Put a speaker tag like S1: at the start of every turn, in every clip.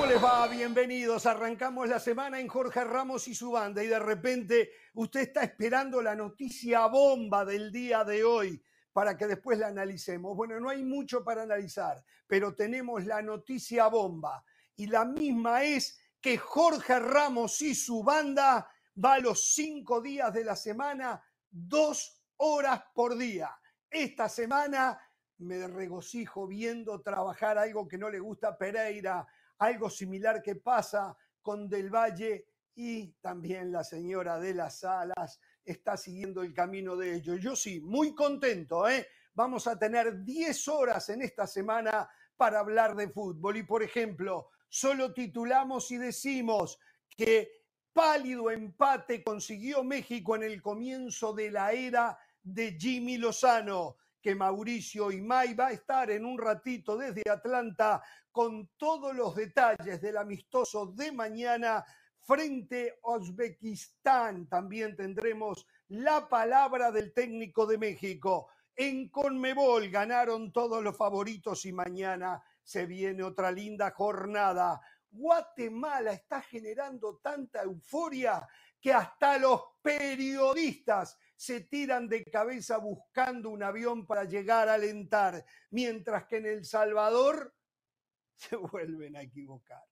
S1: ¿Cómo les va? Bienvenidos. Arrancamos la semana en Jorge Ramos y su banda y de repente usted está esperando la noticia bomba del día de hoy para que después la analicemos. Bueno, no hay mucho para analizar, pero tenemos la noticia bomba y la misma es que Jorge Ramos y su banda va los cinco días de la semana, dos horas por día. Esta semana me regocijo viendo trabajar algo que no le gusta a Pereira, algo similar que pasa con Del Valle y también la señora de las Salas está siguiendo el camino de ellos. Yo sí, muy contento, ¿eh? Vamos a tener 10 horas en esta semana para hablar de fútbol y, por ejemplo, solo titulamos y decimos que pálido empate consiguió México en el comienzo de la era de Jimmy Lozano que Mauricio Imay va a estar en un ratito desde Atlanta con todos los detalles del amistoso de mañana frente a Uzbekistán. También tendremos la palabra del técnico de México. En Conmebol ganaron todos los favoritos y mañana se viene otra linda jornada. Guatemala está generando tanta euforia que hasta los periodistas se tiran de cabeza buscando un avión para llegar a alentar, mientras que en El Salvador se vuelven a equivocar.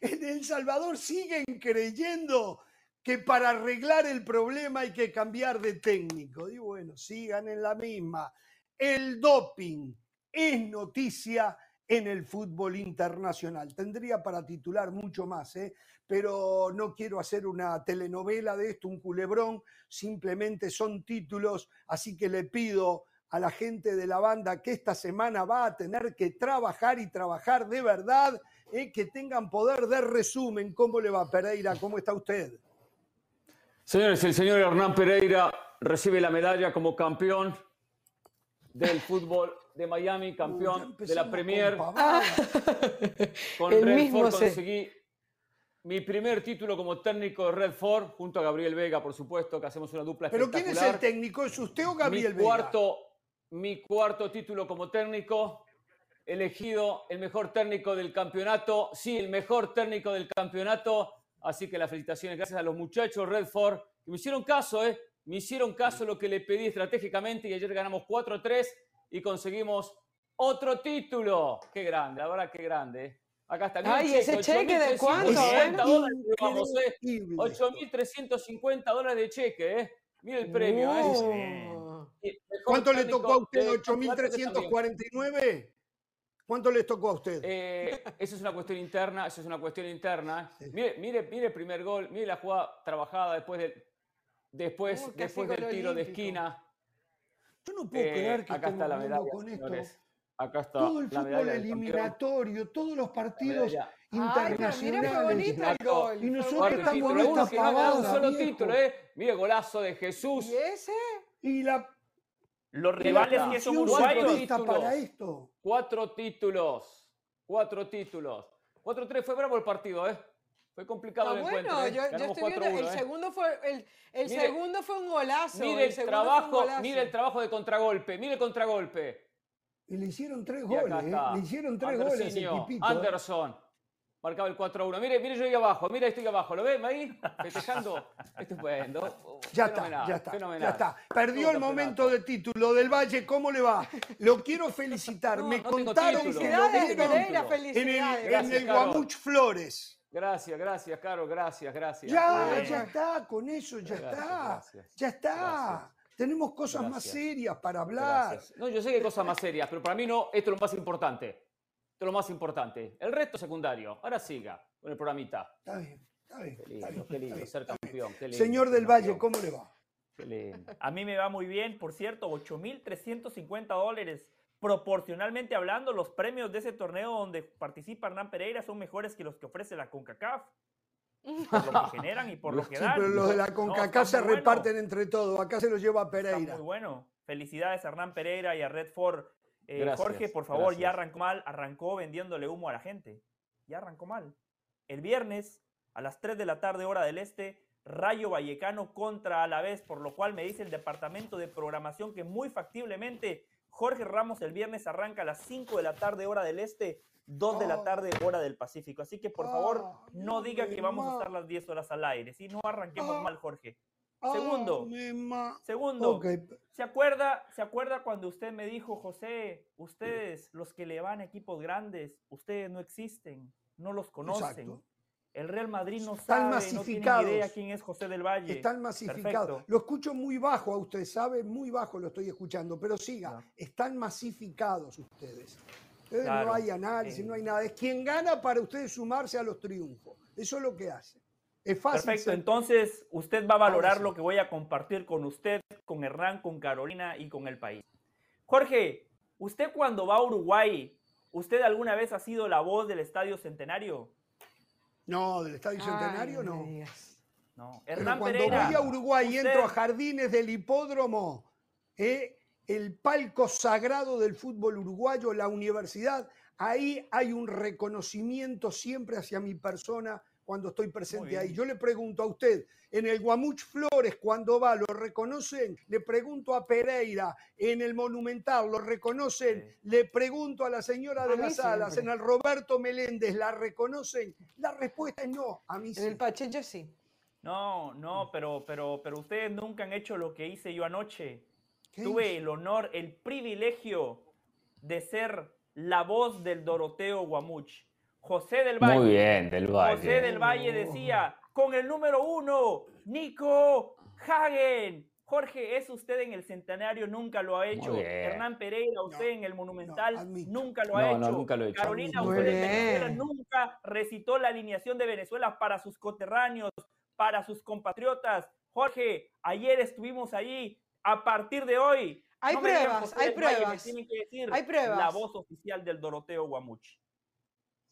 S1: En El Salvador siguen creyendo que para arreglar el problema hay que cambiar de técnico. Y bueno, sigan en la misma. El doping es noticia en el fútbol internacional. Tendría para titular mucho más, ¿eh? Pero no quiero hacer una telenovela de esto, un culebrón, simplemente son títulos, así que le pido a la gente de la banda que esta semana va a tener que trabajar y trabajar de verdad, ¿eh? que tengan poder de resumen. ¿Cómo le va Pereira? ¿Cómo está usted?
S2: Señores, el señor Hernán Pereira recibe la medalla como campeón del fútbol de Miami, campeón de la Premier. Con, el Redford conseguí mi primer título como técnico de Redford, junto a Gabriel Vega, por supuesto, que hacemos una dupla
S1: ¿Pero quién es el técnico? ¿Es usted o Gabriel
S2: mi cuarto, Mi cuarto título como técnico, elegido el mejor técnico del campeonato, sí, el mejor técnico del campeonato, así que las felicitaciones, gracias a los muchachos Redford, que me hicieron caso, ¿eh? Me hicieron caso lo que le pedí estratégicamente y ayer ganamos 4-3 y conseguimos otro título. Qué grande, la verdad, qué grande. ¿eh? Acá está.
S3: Ay, ese cheque de cuánto.
S2: 8.350 dólares de cheque, ¿eh? Mira el premio.
S1: ¿eh? ¿Cuánto le tocó a usted? ¿8.349? ¿Cuánto les tocó a usted?
S2: Eh, eso es una cuestión interna, eso es una cuestión interna. Mire, mire, mire el primer gol, mire la jugada trabajada después del, después, después del tiro de esquina.
S1: Yo no puedo creer eh, que
S2: acá está la medalla, con esto. Acá está
S1: todo el fútbol eliminatorio, todos los partidos internacionales.
S3: Ay,
S1: Y nosotros estamos en esta pavada,
S2: un solo título, ¿eh? Mire, golazo de Jesús.
S3: ¿Y ese?
S1: Y la
S4: los rivales que son uruguayos.
S1: para esto.
S2: Cuatro títulos. Cuatro títulos. 4-3 fue bravo el partido, ¿eh? Fue complicado el
S3: bueno,
S2: encuentro.
S3: ¿eh? Yo, yo estoy viendo, el, ¿eh? segundo fue, el, el segundo fue un golazo.
S2: Mire el, trabajo, mire el trabajo de contragolpe, mire el contragolpe.
S1: Y le hicieron tres goles, ¿eh? le hicieron tres goles. ¿eh?
S2: Anderson, marcaba el 4-1. Mire, mire yo ahí abajo, mira, estoy abajo, ¿lo ven ahí? Festejando. Estupendo.
S1: Ya está, ya está, ya está. Perdió el momento de título del Valle, ¿cómo le va? Lo quiero felicitar. Me contaron que lo dieron en el, en el Guamuch Flores.
S2: Gracias, gracias, Caro, gracias, gracias.
S1: Ya, ya está, con eso ya está. Ya está. Tenemos cosas más serias para hablar.
S2: No, yo sé que hay cosas más serias, pero para mí no, esto es lo más importante. Esto es lo más importante. El resto secundario. Ahora siga con el programita.
S1: Está bien, está bien. Qué
S2: lindo, qué lindo ser campeón.
S1: Señor del Valle, ¿cómo le va?
S4: Qué lindo. A mí me va muy bien, por cierto, 8.350 dólares proporcionalmente hablando, los premios de ese torneo donde participa Hernán Pereira son mejores que los que ofrece la CONCACAF. Por lo que generan y por lo que dan.
S1: pero los de la CONCACAF se reparten entre todos. Acá se los lleva Pereira.
S4: Está muy bueno. Felicidades a Hernán Pereira y a Redford. Eh, Jorge, por favor, ya arrancó mal. Arrancó vendiéndole humo a la gente. Ya arrancó mal. El viernes, a las 3 de la tarde, hora del este, Rayo Vallecano contra Alavés, por lo cual me dice el departamento de programación que muy factiblemente Jorge Ramos el viernes arranca a las 5 de la tarde, hora del este, 2 de la
S1: Oh.
S4: tarde, hora del Pacífico. Así que por favor, no diga que vamos a estar las 10 horas al aire. Si no arranquemos
S1: Ah.
S4: mal, Jorge.
S1: Ah,
S4: Segundo. Segundo,
S1: Ok,
S4: ¿se acuerda, ¿se acuerda cuando usted me dijo, José, ustedes, los que le van a equipos grandes, ustedes no existen, no los conocen?
S1: Exacto.
S4: El Real Madrid no
S1: Están
S4: sabe, no tiene idea quién es José del Valle.
S1: Están masificados.
S4: Perfecto.
S1: Lo escucho muy bajo a usted, ¿sabe? Muy bajo lo estoy escuchando, pero siga.
S4: Claro.
S1: Están masificados ustedes. Ustedes
S4: Claro.
S1: no hay análisis,
S4: Eh.
S1: no hay nada. Es quien gana para ustedes sumarse a los triunfos. Eso es lo que hace. Es fácil.
S4: Perfecto,
S1: ser-
S4: entonces usted va a valorar lo que voy a compartir con usted, con Hernán, con Carolina y con el país. Jorge, usted cuando va a Uruguay, ¿usted alguna vez ha sido la voz del Estadio Centenario?
S1: No, del Estadio Centenario
S3: Ay,
S1: no.
S4: No.
S1: Pero
S4: Hernán
S1: cuando
S4: Pereira.
S1: voy a Uruguay y
S4: usted-
S1: entro a jardines del hipódromo, eh, el palco sagrado del fútbol uruguayo, la universidad, ahí hay un reconocimiento siempre hacia mi persona cuando estoy presente ahí. Yo le pregunto a usted, en el Guamuch Flores, cuando va, ¿lo reconocen? Le pregunto a Pereira, en el Monumental, ¿lo reconocen?
S4: Sí.
S1: Le pregunto a la señora de
S3: A
S1: las Alas, en el Roberto Meléndez, ¿la reconocen? La respuesta es no, a mí sí.
S3: En el Pacheco sí.
S4: No, no, pero, pero, pero ustedes nunca han hecho lo que hice yo anoche.
S1: ¿Qué
S4: Tuve el honor, el privilegio de ser la voz del Doroteo Guamuch. José del Valle.
S2: Muy bien, del Valle.
S4: José del Valle decía, con el número uno, Nico Hagen. Jorge, es usted en el centenario, nunca lo ha hecho. Hernán Pereira, usted en el Monumental, nunca lo ha
S2: No,
S4: hecho.
S2: no, nunca lo he hecho.
S4: Carolina, usted en. Venezuela nunca recitó la alineación de Venezuela para sus coterráneos, para sus compatriotas. Jorge, ayer estuvimos allí. A partir de hoy,
S3: Hay
S4: no
S3: pruebas, hay pruebas.
S4: tienen que decir
S3: Hay pruebas.
S4: la voz oficial del Doroteo Guamuch.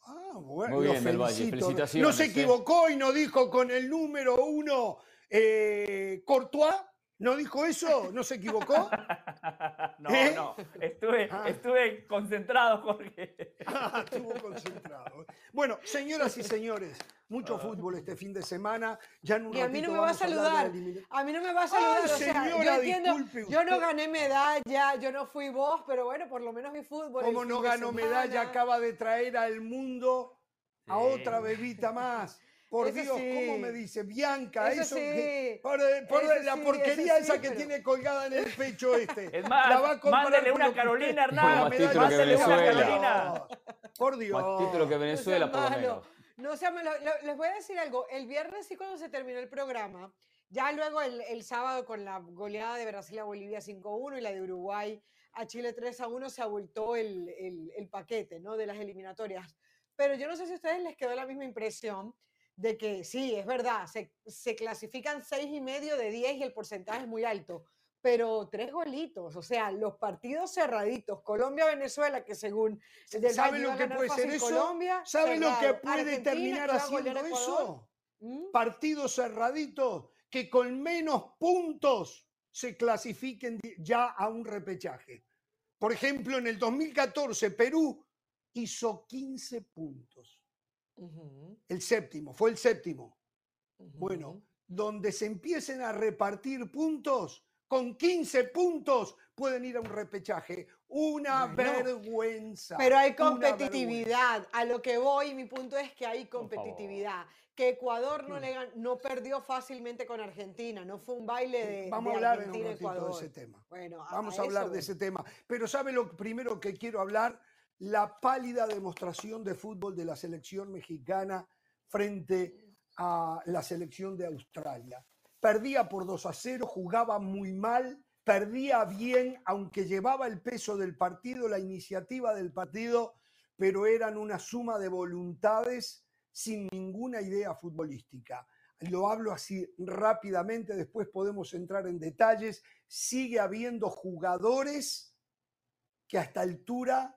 S1: Ah, bueno,
S2: Muy bien, del Valle,
S1: felicito. No
S2: felicitaciones,
S1: se
S2: ¿eh?
S1: equivocó y no dijo con el número uno eh, Courtois. ¿No dijo eso? ¿No se equivocó?
S4: no,
S1: ¿Eh?
S4: no. Estuve,
S1: Ah.
S4: estuve concentrado, Jorge.
S1: Ah, Estuvo concentrado. Bueno, señoras y señores, mucho fútbol este fin de semana. Ya en un
S3: Y a mí no me va a
S1: de
S3: saludar. A mí no me va a saludar.
S1: Ay,
S3: o sea, yo
S1: señora,
S3: entiendo,
S1: disculpe
S3: yo no gané medalla, yo no fui vos, pero bueno, por lo menos mi fútbol. el
S1: Como no ganó medalla, acaba de traer al mundo a
S4: Sí.
S1: otra bebita más. Por
S3: Eso
S1: Dios, ¿cómo
S3: sí.
S1: me dice? Bianca,
S3: Eso
S1: eso,
S3: sí.
S1: que- por, por
S3: Eso
S1: la
S3: sí,
S1: porquería esa que
S3: pero-
S1: tiene colgada en el pecho este.
S4: Es
S1: La
S4: más,
S1: va a comprar
S4: mándele una
S1: lo
S4: Carolina, Hernán.
S1: Una
S2: Más título que Venezuela.
S4: Carolina.
S1: Por Dios.
S2: Más título que Venezuela,
S3: No
S2: por lo menos.
S3: No sea malo. Lo- Les voy a decir algo. El viernes sí cuando se terminó el programa, ya luego el, el sábado con la goleada de Brasil a Bolivia 5-1 y la de Uruguay a Chile 3-1 se abultó el, el- el paquete ¿no? de las eliminatorias. Pero yo no sé si a ustedes les quedó la misma impresión de que sí, es verdad, se, se clasifican seis y medio de 10 y el porcentaje es muy alto. Pero tres golitos, o sea, los partidos cerraditos. Colombia-Venezuela, que según del
S1: ¿Sabe
S3: Valle
S1: lo que puede ser eso?
S3: Colombia,
S1: ¿Sabe lo que puede
S3: Argentina,
S1: terminar haciendo eso?
S3: ¿Mm?
S1: Partidos cerraditos que con menos puntos se clasifiquen ya a un repechaje. Por ejemplo, en el 2014 Perú hizo 15 puntos. El séptimo, fue el séptimo. Bueno, donde se empiecen a repartir puntos, con 15 puntos pueden ir a un repechaje. Una
S3: Bueno,
S1: vergüenza.
S3: Pero hay competitividad. A lo que voy, mi punto es que hay competitividad. Que Ecuador no, le gan- no perdió fácilmente con Argentina. No fue un baile de,
S1: Vamos
S3: de
S1: a hablar en un
S3: Argentina
S1: ratito de ese tema.
S3: Bueno,
S1: Vamos
S3: a
S1: a hablar
S3: eso
S1: de ese tema. Pero ¿sabe lo primero que quiero hablar? La pálida demostración de fútbol de la selección mexicana frente a la selección de Australia. Perdía por 2 a 0, jugaba muy mal, perdía bien, aunque llevaba el peso del partido, la iniciativa del partido, pero eran una suma de voluntades sin ninguna idea futbolística. Lo hablo así rápidamente, después podemos entrar en detalles. Sigue habiendo jugadores que a esta altura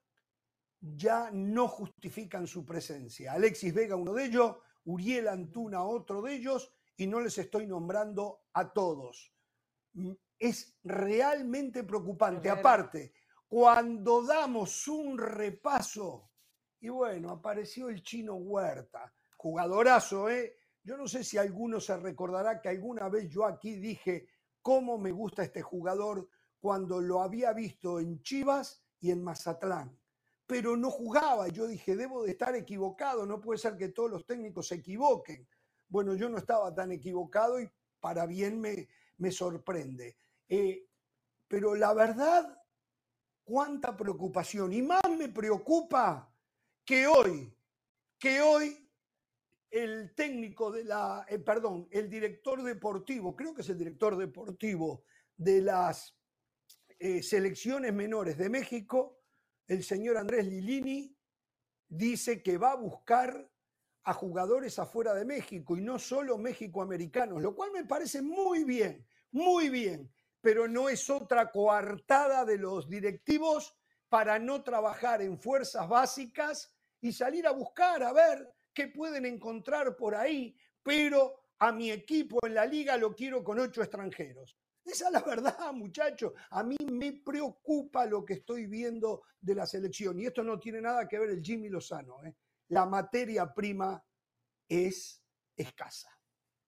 S1: ya no justifican su presencia. Alexis Vega, uno de ellos, Uriel Antuna, otro de ellos, y no les estoy nombrando a todos. Mm, Es realmente preocupante. Aparte, cuando damos un repaso, y bueno, apareció el chino Huerta, jugadorazo, ¿eh? Yo no sé si alguno se recordará que alguna vez yo aquí dije cómo me gusta este jugador, cuando lo había visto en Chivas y en Mazatlán, pero no jugaba. Yo dije, debo de estar equivocado, no puede ser que todos los técnicos se equivoquen. Bueno, yo no estaba tan equivocado y para bien me, me sorprende. Eh, pero la verdad, cuánta preocupación. Y más me preocupa que hoy, que hoy el técnico de la, eh, perdón, el director deportivo, creo que es el director deportivo de las eh, selecciones menores de México, el señor Andrés Lilini, dice que va a buscar a jugadores afuera de México y no solo México-americanos, lo cual me parece muy bien, muy bien, pero no es otra coartada de los directivos para no trabajar en fuerzas básicas y salir a buscar a ver qué pueden encontrar por ahí, pero a mi equipo en la liga lo quiero con ocho extranjeros. Esa es la verdad, muchachos. A mí me preocupa lo que estoy viendo de la selección. Y esto no tiene nada que ver el Jimmy Lozano. ¿eh? La materia prima es escasa.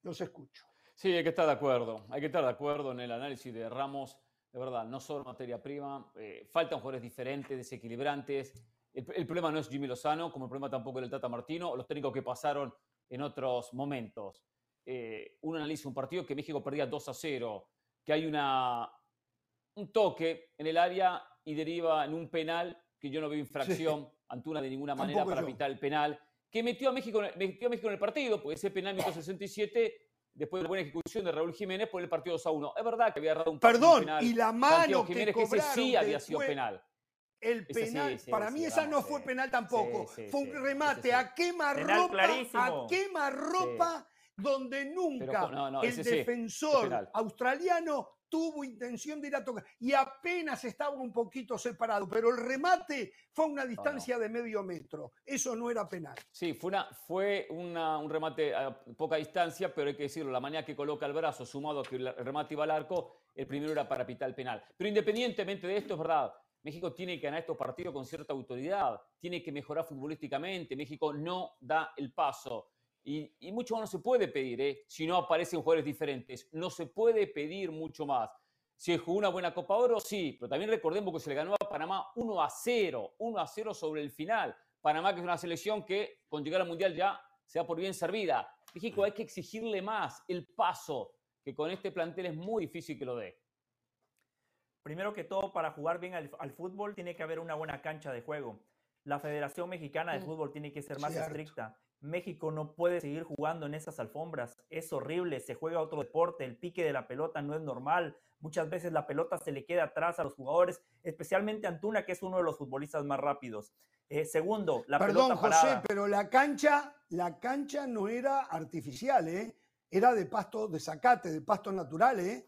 S1: Los escucho.
S2: Sí, hay que estar de acuerdo. Hay que estar de acuerdo en el análisis de Ramos. De verdad, no solo materia prima. Eh, faltan jugadores diferentes, desequilibrantes. El, problema no es Jimmy Lozano, como el problema tampoco es el Tata Martino o los técnicos que pasaron en otros momentos. Eh, uno analiza un partido que México perdía 2 a 0 que hay una, un toque en el área y deriva en un penal que yo no veo infracción, Antuna de ninguna manera para evitar el penal, que metió a, México, metió a México en el partido, porque ese penal metió 67 después de la buena ejecución de Raúl Jiménez por el partido 2 a 1. Es verdad que había dado un
S1: Perdón,
S2: penal.
S1: y la mano que,
S2: que ese sí había sido penal.
S1: El penal, para mí esa no fue penal tampoco. fue un remate a quemarropa, a quemarropa donde nunca el defensor australiano tuvo intención de ir a tocar y apenas estaba un poquito separado, pero el remate fue a una distancia de medio metro. Eso no era penal.
S2: Sí, fue, una, fue un remate a poca distancia, pero hay que decirlo, la manera que coloca el brazo, sumado a que el remate iba al arco, el primero era para pitar el penal. Pero independientemente de esto, es verdad, México tiene que ganar estos partidos con cierta autoridad, tiene que mejorar futbolísticamente, México no da el paso. Y, mucho más no se puede pedir, ¿eh? si no aparecen jugadores diferentes. No se puede pedir mucho más. Si jugó una buena Copa Oro, sí, pero también recordemos que se le ganó a Panamá 1 a 0, 1 a 0 sobre el final. Panamá, que es una selección que con llegar al Mundial ya se da por bien servida. México hay que exigirle más el paso, que con este plantel es muy difícil que lo dé.
S4: Primero que todo, para jugar bien al, fútbol tiene que haber una buena cancha de juego. La Federación Mexicana de mm. Fútbol tiene que ser más estricta. México no puede seguir jugando en esas alfombras. Es horrible, se juega otro deporte, el pique de la pelota no es normal. Muchas veces la pelota se le queda atrás a los jugadores, especialmente Antuna, que es uno de los futbolistas más rápidos. Eh, segundo, la
S1: Perdón,
S4: pelota
S1: José, pero la cancha, la cancha no era artificial, ¿eh? Era de pasto, de zacate, de pasto natural, ¿eh?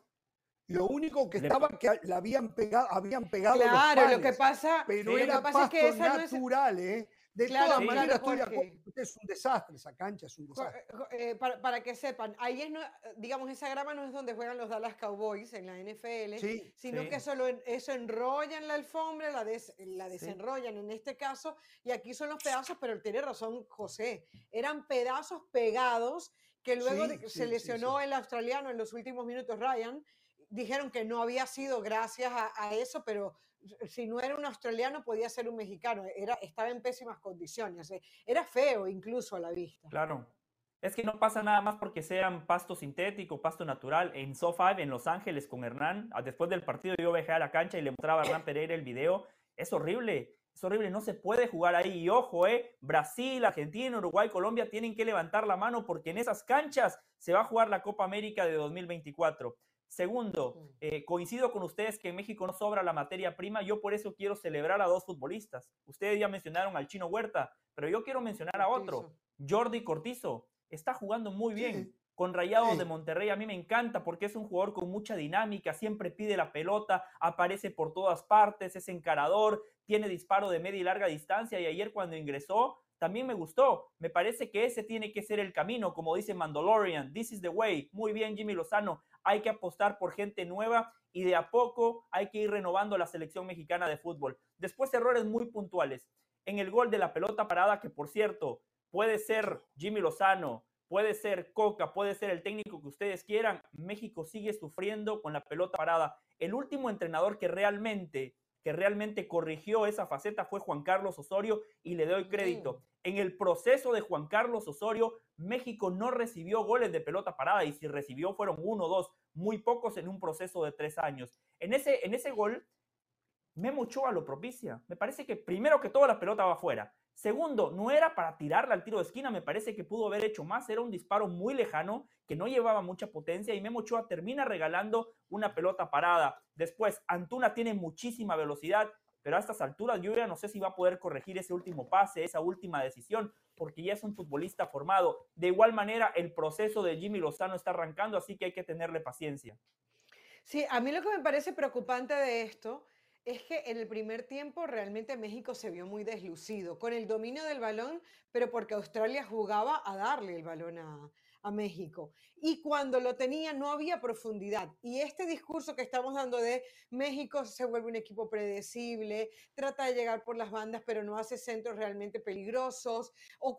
S1: Lo único que estaba que la habían pegado, habían pegado
S3: claro, lo que pasa,
S1: pero era pasto natural, ¿eh? De todas maneras, es un desastre, esa cancha es un desastre.
S3: Eh, para, que sepan, ahí es, digamos, esa grama no es donde juegan los Dallas Cowboys en la NFL, sino que solo eso enrollan la alfombra, la, la desenrollan en este caso, y aquí son los pedazos, pero tiene razón José, eran pedazos pegados que luego se lesionó el australiano en los últimos minutos, Ryan, dijeron que no había sido gracias a eso, pero si no era un australiano, podía ser un mexicano. Era, estaba en pésimas condiciones. Eh, era feo incluso a la vista.
S4: Claro. Es que no pasa nada más porque sean pasto sintético, pasto natural. En SoFi, en Los Ángeles, con Hernán, después del partido yo bajé a la cancha y le mostraba a Hernán Pereira el video. Es horrible, es horrible, no se puede jugar ahí. Y ojo, eh, Brasil, Argentina, Uruguay, Colombia tienen que levantar la mano porque en esas canchas se va a jugar la Copa América de 2024. Segundo, eh, coincido con ustedes que en México no sobra la materia prima. Yo por eso quiero celebrar a dos futbolistas. Ustedes ya mencionaron al Chino Huerta, pero yo quiero mencionar a otro. Jordi Cortizo. Está jugando muy bien. Con Rayados de Monterrey a mí me encanta porque es un jugador con mucha dinámica, siempre pide la pelota, aparece por todas partes, es encarador, tiene disparo de media y larga distancia y ayer cuando ingresó también me gustó. Me parece que ese tiene que ser el camino, como dice Mandalorian. This is the way. Muy bien, Jimmy Lozano. Hay que apostar por gente nueva y de a poco hay que ir renovando la selección mexicana de fútbol. Después errores muy puntuales. En el gol de la pelota parada, que por cierto puede ser Jimmy Lozano, puede ser Coca, puede ser el técnico que ustedes quieran, México sigue sufriendo con la pelota parada. El último entrenador que realmente que realmente corrigió esa faceta fue Juan Carlos Osorio y le doy crédito. En el proceso de Juan Carlos Osorio, México no recibió goles de pelota parada y si recibió fueron uno o dos, muy pocos en un proceso de tres años. En ese, en ese gol, Memo Ochoa lo propicia. Me parece que primero que todo la pelota va afuera. Segundo, no era para tirarla al tiro de esquina, me parece que pudo haber hecho más, era un disparo muy lejano que no llevaba mucha potencia y Memo Ochoa termina regalando una pelota parada. Después, Antuna tiene muchísima velocidad, pero a estas alturas yo ya no sé si va a poder corregir ese último pase, esa última decisión, porque ya es un futbolista formado. De igual manera, el proceso de Jimmy Lozano está arrancando, así que hay que tenerle paciencia.
S3: Sí, a mí lo que me parece preocupante de esto es que en el primer tiempo realmente México se vio muy deslucido, con el dominio del balón, pero porque Australia jugaba a darle el balón a, México. Y cuando lo tenía no había profundidad. Y este discurso que estamos dando de México se vuelve un equipo predecible, trata de llegar por las bandas, pero no hace centros realmente peligrosos, o,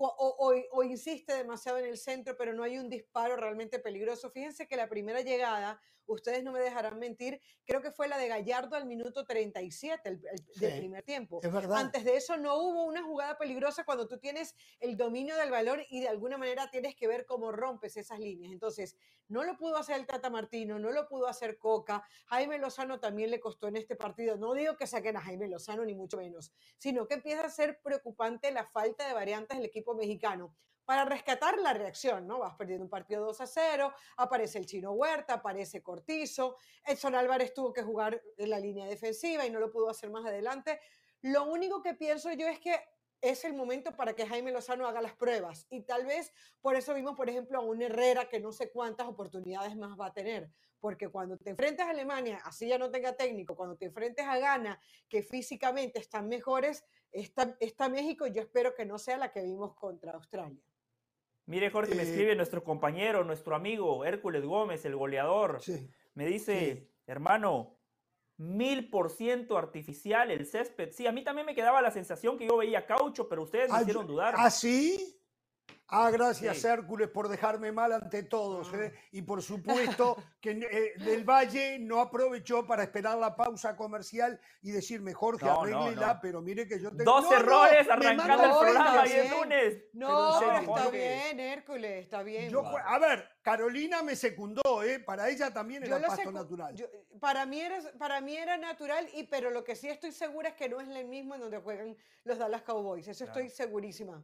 S3: o, insiste demasiado en el centro, pero no hay un disparo realmente peligroso. Fíjense que la primera llegada, ustedes no me dejarán mentir, creo que fue la de Gallardo al minuto 37 el, del primer tiempo. Antes de eso no hubo una jugada peligrosa cuando tú tienes el dominio del valor y de alguna manera tienes que ver cómo rompes esas líneas. Entonces, no lo pudo hacer el Tata Martino, no lo pudo hacer Coca. Jaime Lozano también le costó en este partido. No digo que saquen a Jaime Lozano, ni mucho menos, sino que empieza a ser preocupante la falta de variantes del equipo mexicano para rescatar la reacción, ¿no? Vas perdiendo un partido 2 a 0, aparece el Chino Huerta, aparece Cortizo, Edson Álvarez tuvo que jugar en la línea defensiva y no lo pudo hacer más adelante. Lo único que pienso yo es que es el momento para que Jaime Lozano haga las pruebas. Y tal vez por eso vimos, por ejemplo, a un Herrera que no sé cuántas oportunidades más va a tener. Porque cuando te enfrentas a Alemania, así ya no tenga técnico, cuando te enfrentes a Ghana, que físicamente están mejores, está, está México y yo espero que no sea la que vimos contra Australia.
S4: Mire, Jorge, me eh, escribe nuestro compañero, nuestro amigo Hércules Gómez, el goleador. me dice, hermano, mil por ciento artificial el césped. Sí, a mí también me quedaba la sensación que yo veía caucho, pero ustedes me ah, hicieron dudar.
S1: ¿Ah, sí? Ah, gracias Hércules por dejarme mal ante todos. ¿eh? Ah. Y por supuesto que eh, Del Valle no aprovechó para esperar la pausa comercial y decirme, Jorge, no, pero mire que yo tengo...
S4: Dos errores arrancando el programa y el lunes.
S3: No, está bien, Hércules, está bien.
S1: a ver, Carolina me secundó, ¿eh? Para ella también era pasto natural.
S3: para, mí era, para mí era natural, y, pero lo que sí estoy segura es que no es el mismo en donde juegan los Dallas Cowboys. Eso estoy segurísima.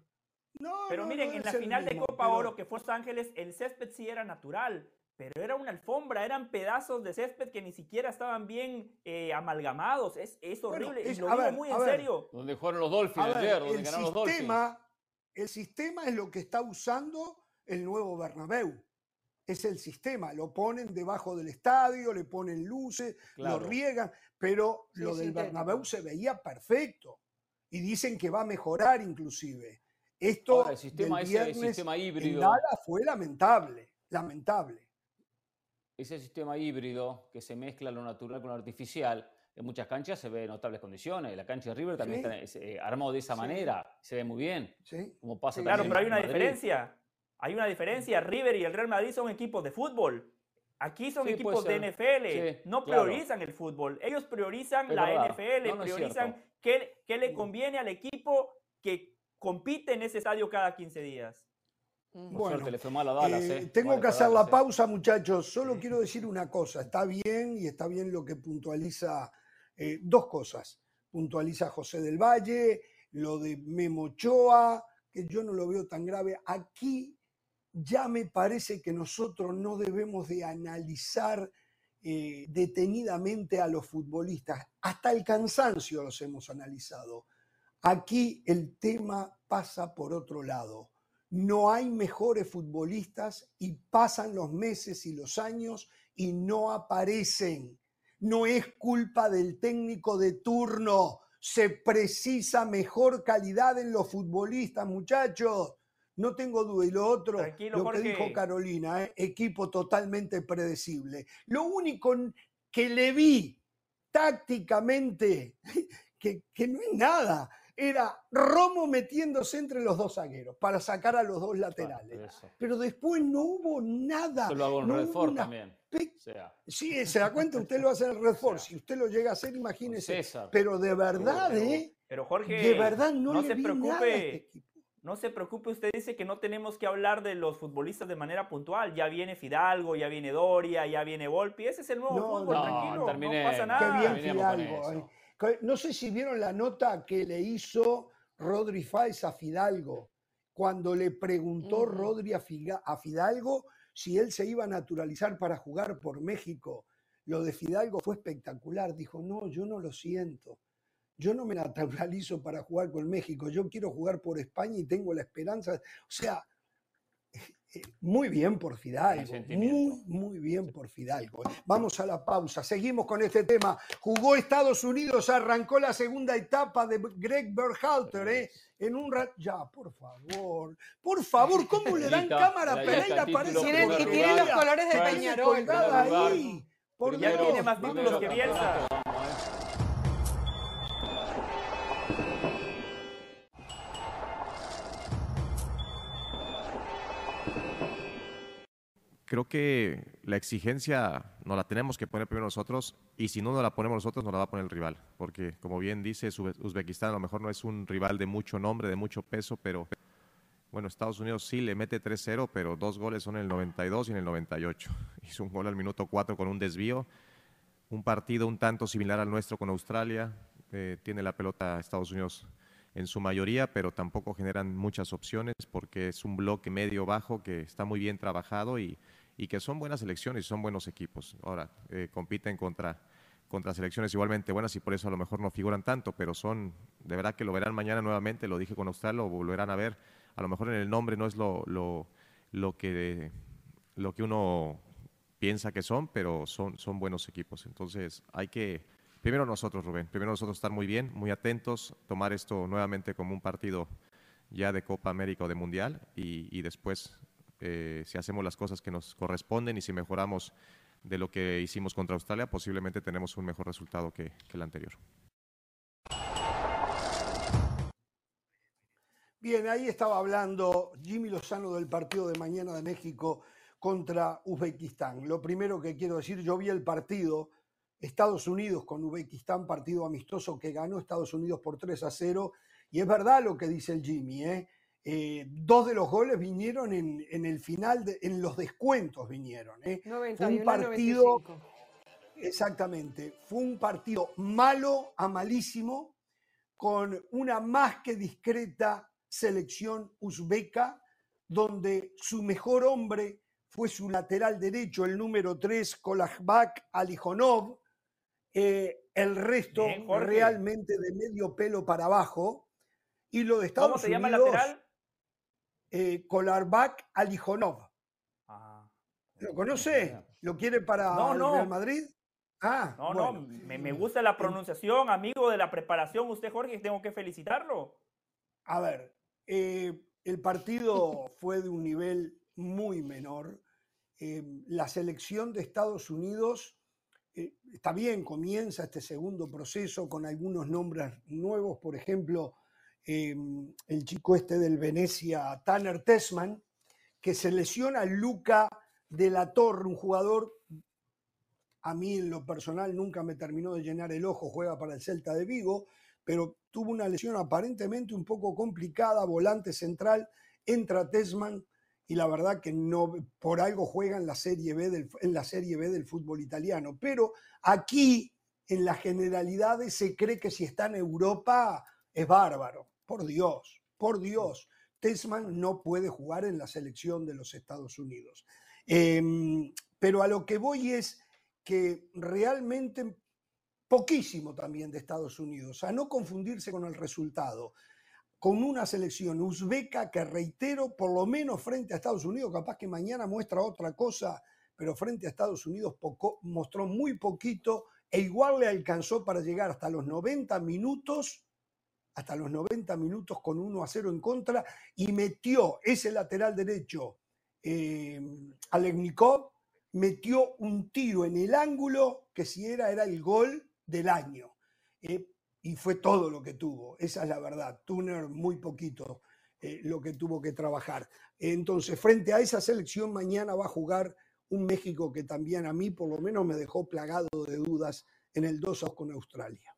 S4: Pero miren, en la final de Copa Oro que fue Los Ángeles, el césped sí era natural, pero era una alfombra, eran pedazos de césped que ni siquiera estaban bien eh, amalgamados. Es, es horrible, y lo digo muy en serio.
S2: Donde fueron los Dolphins ayer, donde
S1: el ganaron los sistema, El sistema es lo que está usando el nuevo Bernabéu. Es el sistema, lo ponen debajo del estadio, le ponen luces, lo riegan, pero lo del Bernabéu se veía perfecto. Y dicen que va a mejorar inclusive. Esto el sistema, ese sistema híbrido. fue lamentable, lamentable.
S2: Ese sistema híbrido que se mezcla lo natural con lo artificial, en muchas canchas se ve en notables condiciones. La cancha de River también está eh, armado de esa manera, se ve muy bien.
S1: Sí.
S2: Como pasa
S4: claro, pero hay una diferencia. Hay una diferencia. River y el Real Madrid son equipos de fútbol. Aquí son equipos de NFL, no priorizan el fútbol. Ellos priorizan la NFL, priorizan qué, qué, le conviene al equipo que compite en ese estadio cada 15 días.
S1: Bueno, ¿eh? tengo que hacer la ¿eh? pausa, muchachos. Solo quiero decir una cosa. Está bien y está bien lo que puntualiza eh, dos cosas. Puntualiza José del Valle, lo de Memochoa, que yo no lo veo tan grave. Aquí ya me parece que nosotros no debemos de analizar detenidamente a los futbolistas. Hasta el cansancio los hemos analizado. Aquí el tema pasa por otro lado. No hay mejores futbolistas y pasan los meses y los años y no aparecen. No es culpa del técnico de turno. Se precisa mejor calidad en los futbolistas, muchachos. No tengo duda. Y lo otro, lo que dijo Carolina, ¿eh? equipo totalmente predecible. Lo único que le vi tácticamente, que, que no es nada, era Romo metiéndose entre los dos zagueros para sacar a los dos laterales. Pero después no hubo nada.
S2: Eso lo hago en
S1: no hubo
S2: Redford
S1: una
S2: también.
S1: pe-
S2: O sea,
S1: Sí, se da cuenta, usted lo hace en el Redford.
S2: sea,
S1: Si usted lo llega a hacer, imagínese.
S2: César.
S1: Pero de verdad,
S4: pero-
S1: ¿eh?
S4: Pero Jorge,
S1: De verdad no,
S4: no
S1: le
S4: se
S1: vi nada a este
S4: preocupe.
S1: equipo.
S4: No se preocupe, usted dice que no tenemos que hablar de los futbolistas de manera puntual. Ya viene Fidalgo, ya viene Doria, ya viene Volpi. Ese es el nuevo
S1: No,
S4: fútbol,
S1: no,
S4: tranquilo. No pasa
S1: Qué
S4: nada.
S1: bien
S2: terminemos con
S1: Fidalgo,
S2: eso.
S1: eh. No sé si vieron la nota que le hizo Rodri Fáez a Fidalgo, cuando le preguntó
S3: Ujú.
S1: Rodri a, Fidalgo si él se iba a naturalizar para jugar por México. Lo de Fidalgo fue espectacular. Dijo, no, yo no lo siento. Yo no me naturalizo para jugar con México. Yo quiero jugar por España y tengo la esperanza. O sea, muy bien por Fidalgo. Muy, muy bien por Fidalgo. Vamos a la pausa. Seguimos con este tema. Jugó Estados Unidos, arrancó la segunda etapa de Greg Berhalter, ¿eh? En un rato. Ya, por favor. Por favor, ¿cómo le dan cámara a Pereira? Parece
S3: Tienen- y tienen los colores de Peñarol.
S1: ahí. Por
S4: ya
S1: Dios,
S4: tiene más títulos que Bielsa.
S5: Creo que la exigencia nos la tenemos que poner primero nosotros y si no nos la ponemos nosotros nos la va a poner el rival. Porque como bien dice, Uzbe- Uzbekistán a lo mejor no es un rival de mucho nombre, de mucho peso, pero bueno, Estados Unidos sí le mete 3-0, pero dos goles son en el 92 y en el 98. Hizo un gol al minuto 4 con un desvío. Un partido un tanto similar al nuestro con Australia. eh, tiene la pelota Estados Unidos en su mayoría, pero tampoco generan muchas opciones porque es un bloque medio-bajo que está muy bien trabajado y, y que son buenas selecciones y son buenos equipos. Ahora, eh, compiten contra, contra selecciones igualmente buenas y por eso a lo mejor no figuran tanto, pero son, de verdad que lo verán mañana nuevamente, lo dije con Australia, lo volverán a ver. A lo mejor en el nombre no es lo, lo, lo que, lo que uno piensa que son, pero son, son buenos equipos. Entonces hay que, primero nosotros, Rubén, primero nosotros estar muy bien, muy atentos, tomar esto nuevamente como un partido ya de Copa América o de Mundial y, y después, eh, si hacemos las cosas que nos corresponden y si mejoramos de lo que hicimos contra Australia, posiblemente tenemos un mejor resultado que, que el anterior.
S1: Bien, ahí estaba hablando Jimmy Lozano del partido de mañana de México contra Uzbekistán. Lo primero que quiero decir, yo vi el partido Estados Unidos con Uzbekistán, partido amistoso que ganó Estados Unidos por 3 a 0. Y es verdad lo que dice el Jimmy, ¿eh? Eh, dos de los goles vinieron en, en el final, de- en los descuentos vinieron. ¿eh?
S3: 91
S1: partido-
S3: 95.
S1: Exactamente. Fue un partido malo a malísimo, con una más que discreta selección uzbeca, donde su mejor hombre fue su lateral derecho, el número 3, Kolajbak Alijonov. Eh, el resto
S4: Bien,
S1: realmente de medio pelo para abajo. Y lo de Estados
S4: ¿Cómo se llama el
S1: Unidos,
S4: lateral?
S1: Eh, Kolarbak Alijonov.
S4: Ah,
S1: ¿Lo conoce? ¿Lo quiere para
S4: No,
S1: el
S4: no.
S1: Real Madrid? Ah,
S4: no,
S1: bueno.
S4: no, me, me gusta la pronunciación, amigo de la preparación. Usted, Jorge, tengo que felicitarlo.
S1: A ver, eh, el partido fue de un nivel muy menor. Eh, la selección de Estados Unidos eh, está bien, comienza este segundo proceso con algunos nombres nuevos, por ejemplo, eh, el chico este del Venecia, Tanner Tessman, que se lesiona Luca de la Torre, un jugador, a mí en lo personal nunca me terminó de llenar el ojo, juega para el Celta de Vigo, pero tuvo una lesión aparentemente un poco complicada, volante central, entra Tesman y la verdad que no por algo juega en la Serie B del, en la Serie B del fútbol italiano. Pero aquí, en las generalidades, se cree que si está en Europa es bárbaro. Por Dios, por Dios. Tesman no puede jugar en la selección de los Estados Unidos. Em, pero a lo que voy es que realmente poquísimo también de Estados Unidos, a no confundirse con el resultado, con una selección uzbeca que reitero, por lo menos frente a Estados Unidos, capaz que mañana muestra otra cosa, pero frente a Estados Unidos poco, mostró muy poquito e igual le alcanzó para llegar hasta los 90 minutos, hasta los 90 minutos con 1 a 0 en contra y metió ese lateral derecho, eh, Aleknikov, metió un tiro en el ángulo que si era, era el gol del año. Eh, y fue todo lo que tuvo, esa es la verdad. Tuner muy poquito eh, lo que tuvo que trabajar. Entonces, frente a esa selección, mañana va a jugar un México que también a mí por lo menos me dejó plagado de dudas en el 2 con Australia.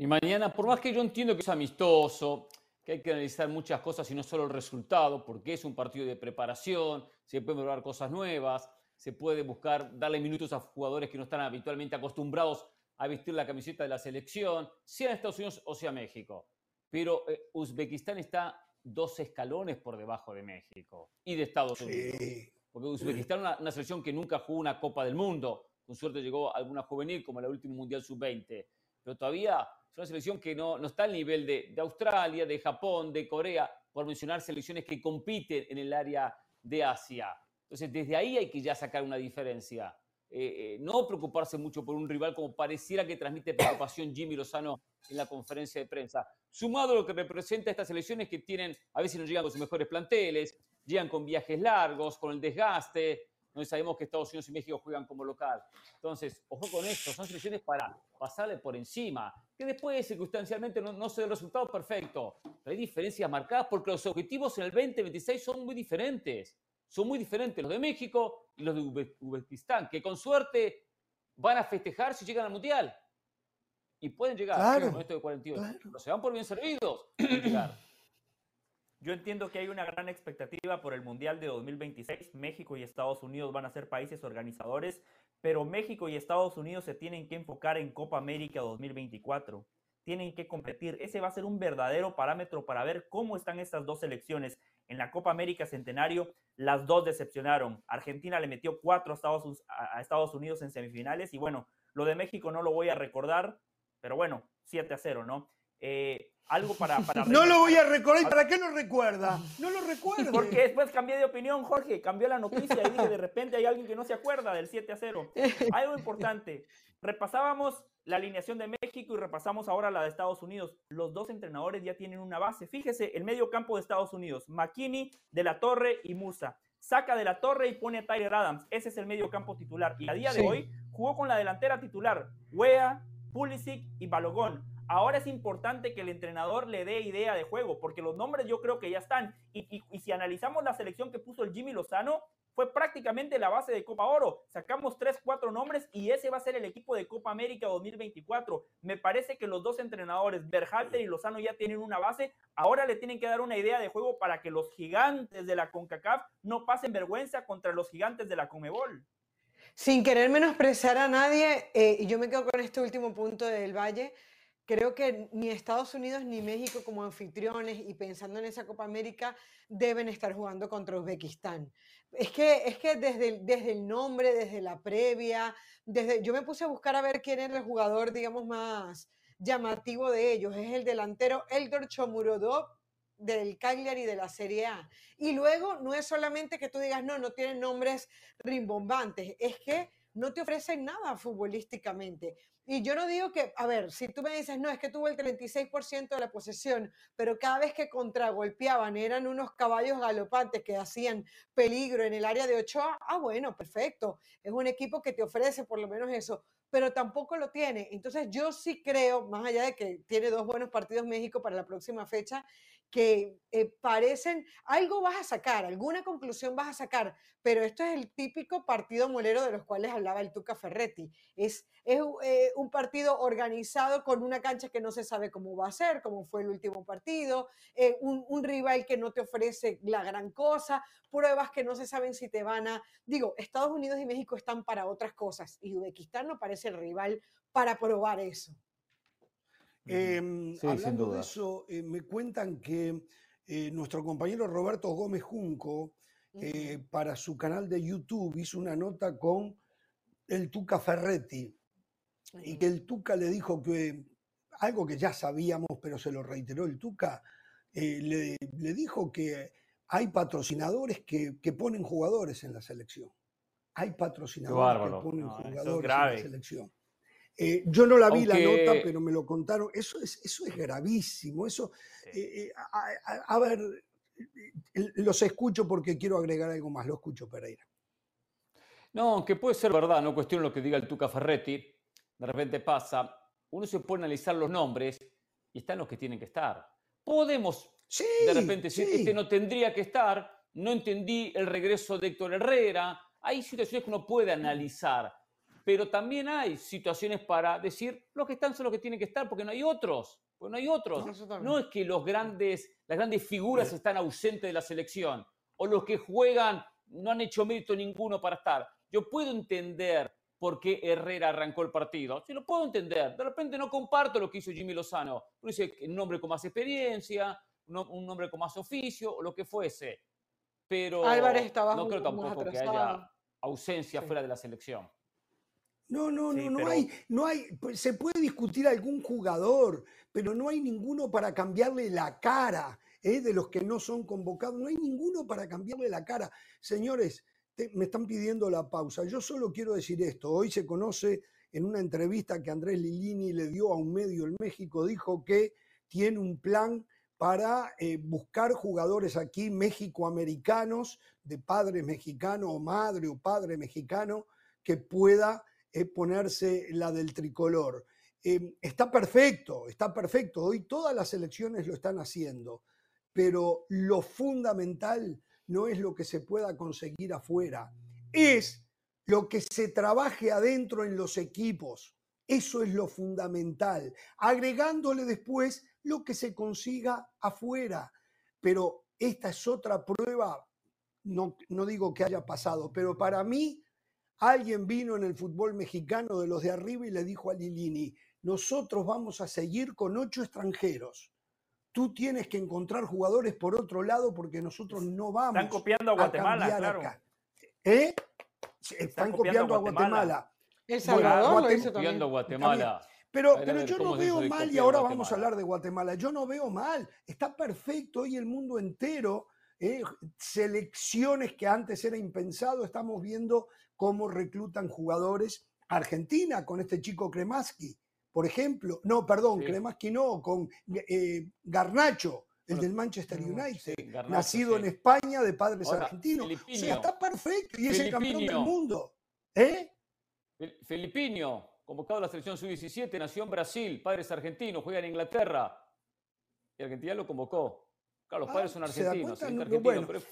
S2: Y mañana, por más que yo entiendo que es amistoso, que hay que analizar muchas cosas y no solo el resultado, porque es un partido de preparación, se pueden probar cosas nuevas, se puede buscar darle minutos a jugadores que no están habitualmente acostumbrados a vestir la camiseta de la selección, sea en Estados Unidos o sea México. Pero eh, Uzbekistán está dos escalones por debajo de México y de Estados Unidos. Porque Uzbekistán es una, selección que nunca jugó una Copa del Mundo. Con suerte llegó a alguna juvenil como la última Mundial Sub-20. Pero todavía es una selección que no, no está al nivel de, de, Australia, de Japón, de Corea, por mencionar selecciones que compiten en el área de Asia. Entonces, desde ahí hay que ya sacar una diferencia. Eh, eh, no preocuparse mucho por un rival como pareciera que transmite preocupación Jimmy Lozano en la conferencia de prensa. Sumado a lo que representa estas elecciones que tienen, a veces no llegan con sus mejores planteles, llegan con viajes largos, con el desgaste, no sabemos que Estados Unidos y México juegan como local. Entonces, ojo con esto, son selecciones para pasarle por encima, que después circunstancialmente no, no se dé el resultado perfecto, pero hay diferencias marcadas porque los objetivos en el 2026 son muy diferentes son muy diferentes los de México y los de Uzbekistán, que con suerte van a festejar si llegan al Mundial. Y pueden llegar claro, con esto de 48. Pero se van por bien servidos.
S4: Yo entiendo que hay una gran expectativa por el Mundial de 2026. México y Estados Unidos van a ser países organizadores, pero México y Estados Unidos se tienen que enfocar en Copa América 2024 tienen que competir. Ese va a ser un verdadero parámetro para ver cómo están estas dos selecciones. En la Copa América Centenario, las dos decepcionaron. Argentina le metió cuatro a Estados, Unidos en semifinales y bueno, lo de México no lo voy a recordar, pero bueno, 7 a 0, ¿no? Eh, algo para... para
S1: no lo voy a recordar. ¿Para qué lo recuerda? No lo recuerdo.
S4: Porque después cambié de opinión, Jorge. Cambió la noticia y dije, de repente hay alguien que no se acuerda del 7 a 0. Algo importante. Repasábamos la alineación de México y repasamos ahora la de Estados Unidos. Los dos entrenadores ya tienen una base. Fíjese, el medio campo de Estados Unidos, McKinney, De la Torre y Musa. Saca De la Torre y pone a Tyler Adams. Ese es el medio campo titular. Y a día de hoy jugó con la delantera titular, Wea, Pulisic y Balogón. Ahora es importante que el entrenador le dé idea de juego, porque los nombres yo creo que ya están. Y, si analizamos la selección que puso el Jimmy Lozano, fue prácticamente la base de Copa Oro. Sacamos tres, cuatro nombres y ese va a ser el equipo de Copa América 2024. Me parece que los dos entrenadores, Berhalter y Lozano, ya tienen una base. Ahora le tienen que dar una idea de juego para que los gigantes de la CONCACAF no pasen vergüenza contra los gigantes de la Comebol.
S3: Sin querer menospreciar a nadie, eh, yo me quedo con este último punto del Valle, creo que ni Estados Unidos ni México como anfitriones y pensando en esa Copa América deben estar jugando contra Uzbekistán. Es que, es que desde, el, desde el nombre, desde la previa, desde, yo me puse a buscar a ver quién era el jugador, digamos, más llamativo de ellos. Es el delantero Eldor Chomurodov del Cagliari de la Serie A. Y luego no es solamente que tú digas, no, no tienen nombres rimbombantes, es que no te ofrecen nada futbolísticamente. Y yo no digo que, a ver, si tú me dices, no, es que tuvo el 36% de la posesión, pero cada vez que contragolpeaban eran unos caballos galopantes que hacían peligro en el área de Ochoa, ah, bueno, perfecto. Es un equipo que te ofrece por lo menos eso, pero tampoco lo tiene. Entonces yo sí creo, más allá de que tiene dos buenos partidos México para la próxima fecha, que eh, parecen, algo vas a sacar, alguna conclusión vas a sacar, pero esto es el típico partido molero de los cuales hablaba el Tuca Ferretti. Es, es eh, un partido organizado con una cancha que no se sabe cómo va a ser, como fue el último partido, eh, un, un, rival que no te ofrece la gran cosa, pruebas que no se saben si te van a... Digo, Estados Unidos y México están para otras cosas y Uzbekistán no parece el rival para probar eso.
S1: Em, hablando de eso, eh, me cuentan que eh, nuestro compañero Roberto Gómez Junco, eh, para su canal de YouTube, hizo una nota con el Tuca Ferretti y que el Tuca le dijo que algo que ya sabíamos, pero se lo reiteró el Tuca, le, dijo que hay patrocinadores que, ponen jugadores en la selección. Hay patrocinadores que ponen jugadores en la selección. Eh, yo no la vi la nota, pero me lo contaron. Eso es, eso es gravísimo. Eso, eh, eh, a, ver, los escucho porque quiero agregar algo más. Lo escucho, Pereira.
S2: No, que puede ser verdad, no cuestión lo que diga el Tuca Ferretti. De repente pasa. uno se puede analizar los nombres y están los que tienen que estar. Podemos
S1: Sí,
S2: de repente decir, este no tendría que estar, no entendí el regreso de Héctor Herrera. Hay situaciones que uno puede analizar, pero también hay situaciones para decir, los que están son los que tienen que estar, porque no hay otros, porque no hay otros.
S3: También.
S2: No es que los grandes, las grandes figuras están ausentes de la selección, o los que juegan no han hecho mérito ninguno para estar. Yo puedo entender por qué Herrera arrancó el partido. Sí, lo puedo entender. De repente no comparto lo que hizo Jimmy Lozano. Dice un hombre con más experiencia, un hom- un hombre con más oficio, o lo que fuese. Pero
S3: Álvarez estaba
S2: no creo tampoco que haya ausencia
S3: Sí.
S2: fuera de la selección.
S1: No, no,
S4: Sí,
S1: no, no
S4: pero-
S1: hay, no hay, pues, se puede discutir algún jugador, pero no hay ninguno para cambiarle la cara, ¿eh? de los que no son convocados, no hay ninguno para cambiarle la cara. Señores, te- me están pidiendo la pausa. Yo solo quiero decir esto. Hoy se conoce en una entrevista que Andrés Lilini le dio a un medio en México, dijo que tiene un plan para eh, buscar jugadores aquí mexicoamericanos, de padre mexicano o madre o padre mexicano, que pueda eh, ponerse la del tricolor. Eh, está perfecto, está perfecto. Hoy todas las elecciones lo están haciendo, pero lo fundamental no es lo que se pueda conseguir afuera, es lo que se trabaje adentro en los equipos. Eso es lo fundamental, agregándole después lo que se consiga afuera. Pero esta es otra prueba, no, no digo que haya pasado, pero para mí alguien vino en el fútbol mexicano de los de arriba y le dijo a Lilini, nosotros vamos a seguir con ocho extranjeros. Tú tienes que encontrar jugadores por otro lado porque nosotros no vamos
S4: Están copiando a Guatemala, claro.
S1: acá. ¿Eh? Están, copiando, a Guatemala.
S3: El
S1: Bueno,
S3: Salvador lo hizo también.
S2: Viendo Guatemala.
S1: Pero, pero yo
S2: ¿cómo
S1: no veo mal, y ahora vamos a
S2: Guatemala?
S1: hablar de Guatemala, yo no veo mal, está perfecto hoy el mundo entero, eh, selecciones que antes era impensado, estamos viendo cómo reclutan jugadores. Argentina con este chico Kremaski, por ejemplo, no, perdón,
S2: Sí.
S1: Kremaski no, con eh, Garnacho, el
S2: Bueno,
S1: del Manchester United,
S2: Sí, Garnacho,
S1: nacido
S2: sí.
S1: en España de padres
S2: Ahora,
S1: argentinos. O sea, está perfecto y es el campeón del mundo. ¿Eh?
S2: Felipinho, convocado a la selección sub-17, nació en Brasil, padres argentinos, juega en Inglaterra. Y Argentina lo convocó. Claro, los
S1: Ah,
S2: padres son
S1: ¿se da
S2: argentinos,
S1: cuenta?
S2: argentino,
S1: bueno,
S2: pero es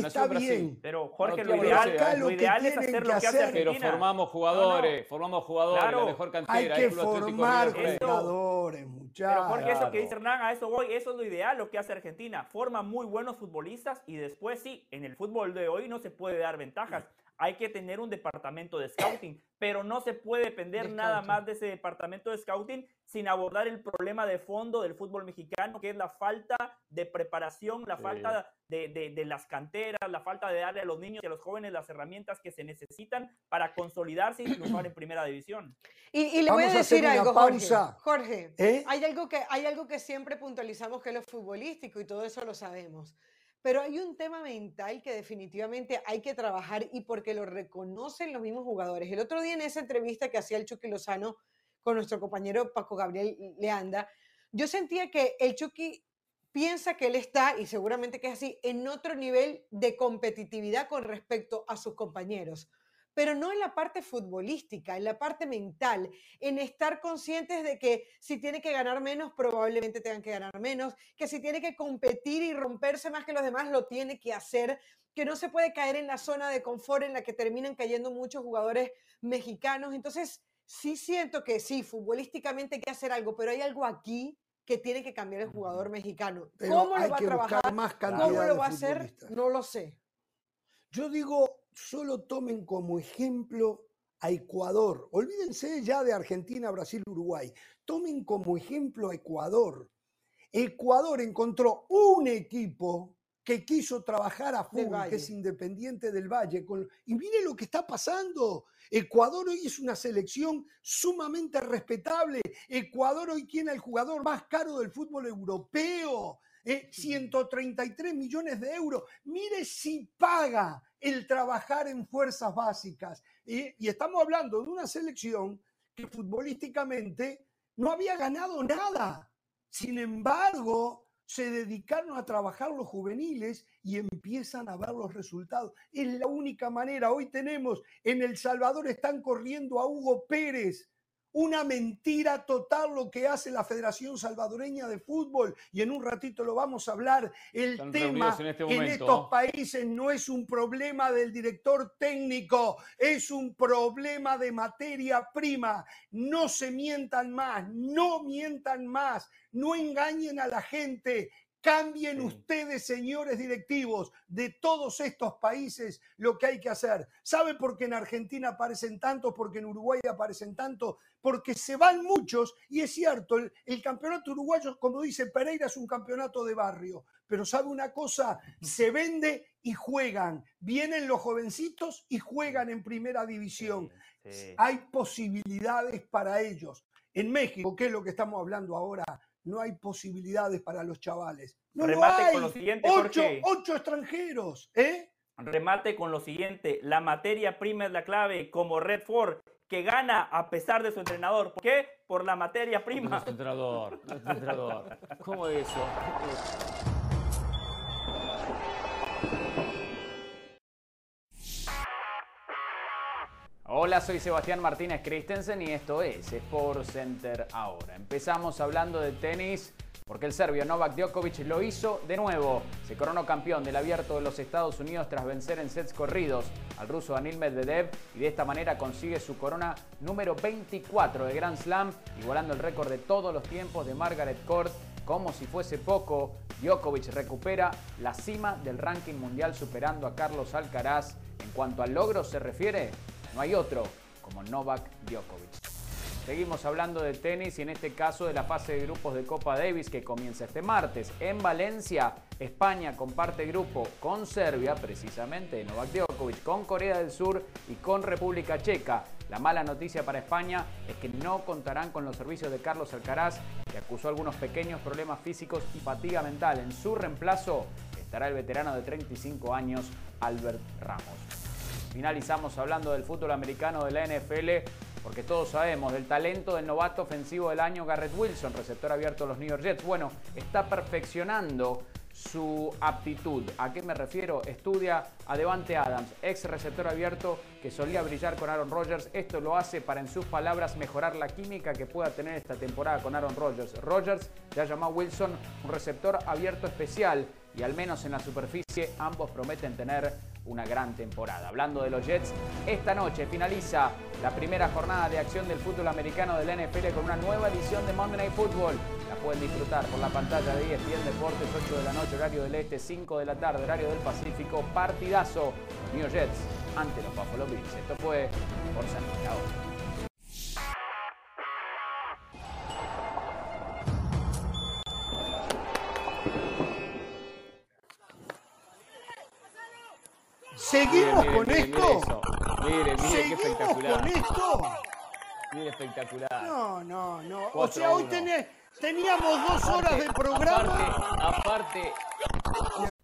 S2: nació en Brasil.
S1: bien.
S4: Pero Jorge, lo ideal, lo ideal es hacer lo que hace
S1: hacer-
S2: Pero
S4: Argentina.
S2: formamos jugadores, formamos jugadores,
S4: Claro.
S2: la mejor cantera.
S1: Hay que formar jugadores,
S4: Pero
S1: muchachos.
S4: Jorge, eso que dice Hernán, a eso voy, eso es lo ideal, lo que hace Argentina. Forma muy buenos futbolistas y después sí, en el fútbol de hoy no se puede dar ventajas. Hay que tener un departamento de scouting, pero no se puede depender
S3: De
S4: nada más de ese departamento de scouting sin abordar el problema de fondo del fútbol mexicano, que es la falta de preparación, la
S2: Sí.
S4: falta de, de- de las canteras, la falta de darle a los niños y a los jóvenes las herramientas que se necesitan para consolidarse y triunfar en primera división.
S3: Y, y le voy
S1: Vamos
S3: a
S1: a
S3: decir
S1: una
S3: algo,
S1: pausa.
S3: Jorge. Jorge,
S1: ¿Eh?
S3: hay, algo que, hay algo que siempre puntualizamos que es lo futbolístico y todo eso lo sabemos. Pero hay un tema mental que definitivamente hay que trabajar y porque lo reconocen los mismos jugadores. El otro día en esa entrevista que hacía el Chucky Lozano con nuestro compañero Paco Gabriel Leanda, yo sentía que el Chucky piensa que él está, y seguramente que es así, en otro nivel de competitividad con respecto a sus compañeros. Pero no en la parte futbolística, en la parte mental, en estar conscientes de que si tiene que ganar menos, probablemente tengan que ganar menos, que si tiene que competir y romperse más que los demás, lo tiene que hacer, que no se puede caer en la zona de confort en la que terminan cayendo muchos jugadores mexicanos. Entonces, sí siento que sí, futbolísticamente hay que hacer algo, pero hay algo aquí que tiene que cambiar el jugador mexicano.
S1: Pero
S3: ¿Cómo lo va a trabajar?
S1: más
S3: ¿Cómo lo va a hacer? No lo sé.
S1: Yo digo, solo tomen como ejemplo a Ecuador. Olvídense ya de Argentina, Brasil, Uruguay. Tomen como ejemplo a Ecuador. Ecuador encontró un equipo que quiso trabajar a full, que es independiente del Valle. con- y mire lo que está pasando. Ecuador hoy es una selección sumamente respetable. Ecuador hoy tiene al jugador más caro del fútbol europeo. Eh, 133 millones de euros. Mire si paga el trabajar en fuerzas básicas. eh, y estamos hablando de una selección que futbolísticamente no había ganado nada. Sin embargo, se dedicaron a trabajar los juveniles y empiezan a ver los resultados. Es la única manera. Hoy tenemos en El Salvador, están corriendo a Hugo Pérez. Una mentira total lo que hace la Federación Salvadoreña de Fútbol y en un ratito lo vamos a hablar. El
S6: Están
S1: tema
S6: en este
S1: en estos países no es un problema del director técnico, es un problema de materia prima. No se mientan más, no mientan más, no engañen a la gente. Cambien
S4: Sí.
S1: ustedes, señores directivos, de todos estos países lo que hay que hacer. ¿Sabe por qué en Argentina aparecen tantos? Porque en Uruguay aparecen tantos, porque se van muchos. Y es cierto, el, el campeonato uruguayo, como dice Pereira, es un campeonato de barrio. Pero ¿sabe una cosa? Se vende y juegan. Vienen los jovencitos y juegan en primera división.
S4: Sí.
S1: Hay posibilidades para ellos. En México, que es lo que estamos hablando ahora, no hay posibilidades para los chavales. No lo
S4: Remate
S1: hay.
S4: con lo siguiente,
S1: ocho,
S4: Jorge.
S1: ocho extranjeros, ¿eh?
S4: Remate con lo siguiente, la materia prima es la clave, como Red Ford, que gana a pesar de su entrenador. ¿Por qué? Por la materia prima.
S6: es entrenador, es entrenador. ¿Cómo es eso? Hola, soy Sebastián Martínez Christensen y esto es Sport Center ahora. Empezamos hablando de tenis porque el serbio Novak Djokovic lo hizo de nuevo. Se coronó campeón del abierto de los Estados Unidos tras vencer en sets corridos al ruso Daniil Medvedev y de esta manera consigue su corona número 24 de Grand Slam, igualando el récord de todos los tiempos de Margaret Court. Como si fuese poco, Djokovic recupera la cima del ranking mundial superando a Carlos Alcaraz. En cuanto al logro se refiere, no hay otro como Novak Djokovic. Seguimos hablando de tenis y en este caso de la fase de grupos de Copa Davis que comienza este martes. En Valencia, España comparte grupo con Serbia, precisamente Novak Djokovic, con Corea del Sur y con República Checa. La mala noticia para España es que no contarán con los servicios de Carlos Alcaraz, que acusó algunos pequeños problemas físicos y fatiga mental. En su reemplazo estará el veterano de 35 años, Albert Ramos. Finalizamos hablando del fútbol americano de la NFL, porque todos sabemos del talento del novato ofensivo del año Garrett Wilson, receptor abierto de los New York Jets. Bueno, está perfeccionando su aptitud. ¿A qué me refiero? Estudia a Devante Adams, ex receptor abierto que solía brillar con Aaron Rodgers. Esto lo hace para, en sus palabras, mejorar la química que pueda tener esta temporada con Aaron Rodgers. Rodgers ya llamó a Wilson un receptor abierto especial y al menos en la superficie ambos prometen tener una gran temporada. Hablando de los Jets, esta noche finaliza la primera jornada de acción del fútbol americano de la NFL con una nueva edición de Monday Night Football. La pueden disfrutar por la pantalla de ESPN Deportes, 8 de la noche, horario del este, 5 de la tarde, horario del Pacífico, partidazo. New Jets ante los Buffalo Bills. Esto fue por Santiago. ahora.
S1: ¿Seguimos con esto?
S6: mire eso. Mire, mire qué
S1: ¿Seguimos
S6: espectacular.
S1: con esto?
S6: Mire espectacular.
S1: No, no, no. O sea, hoy tenés- teníamos dos horas de programa.
S6: Aparte, aparte,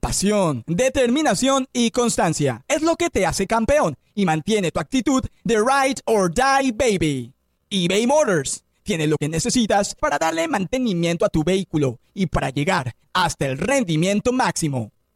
S7: Pasión, determinación y constancia es lo que te hace campeón y mantiene tu actitud de ride or die baby. eBay Motors tiene lo que necesitas para darle mantenimiento a tu vehículo y para llegar hasta el rendimiento máximo.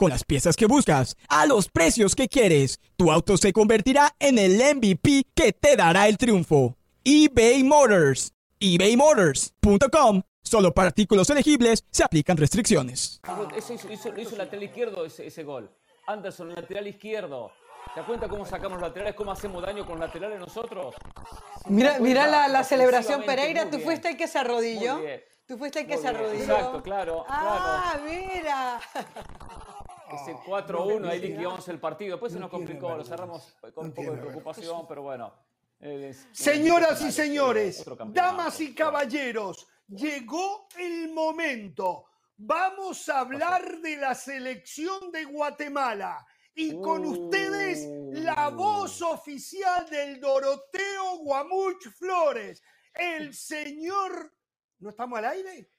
S7: Con las piezas que buscas, a los precios que quieres, tu auto se convertirá en el MVP que te dará el triunfo. eBay Motors. ebaymotors.com. Solo para artículos elegibles se aplican restricciones.
S6: Eso hizo, hizo- lo hizo el lateral izquierdo ese, ese gol. Anderson, lateral izquierdo. ¿Te das cuenta cómo sacamos los laterales? ¿Cómo hacemos daño con los laterales nosotros?
S3: Mira, mira la, la celebración Pereira, tú
S6: bien.
S3: fuiste el que se arrodilló. Tú fuiste el que
S6: Muy
S3: se
S6: bien,
S3: arrodilló.
S6: exacto, claro,
S3: Ah, mira.
S6: Ese
S1: Ah,
S6: 4-1, ahí
S1: no,
S6: liquidamos el partido. Después se
S1: no
S6: nos complicó, lo cerramos con
S1: No
S6: un poco de preocupación, pero bueno. eh, es-
S1: Señoras y
S6: es-
S1: señores, damas y caballeros, llegó el momento. Vamos a hablar de la selección de Guatemala. Y con ustedes, la voz oficial del Doroteo Guamuch Flores, el señor ¿No estamos al aire?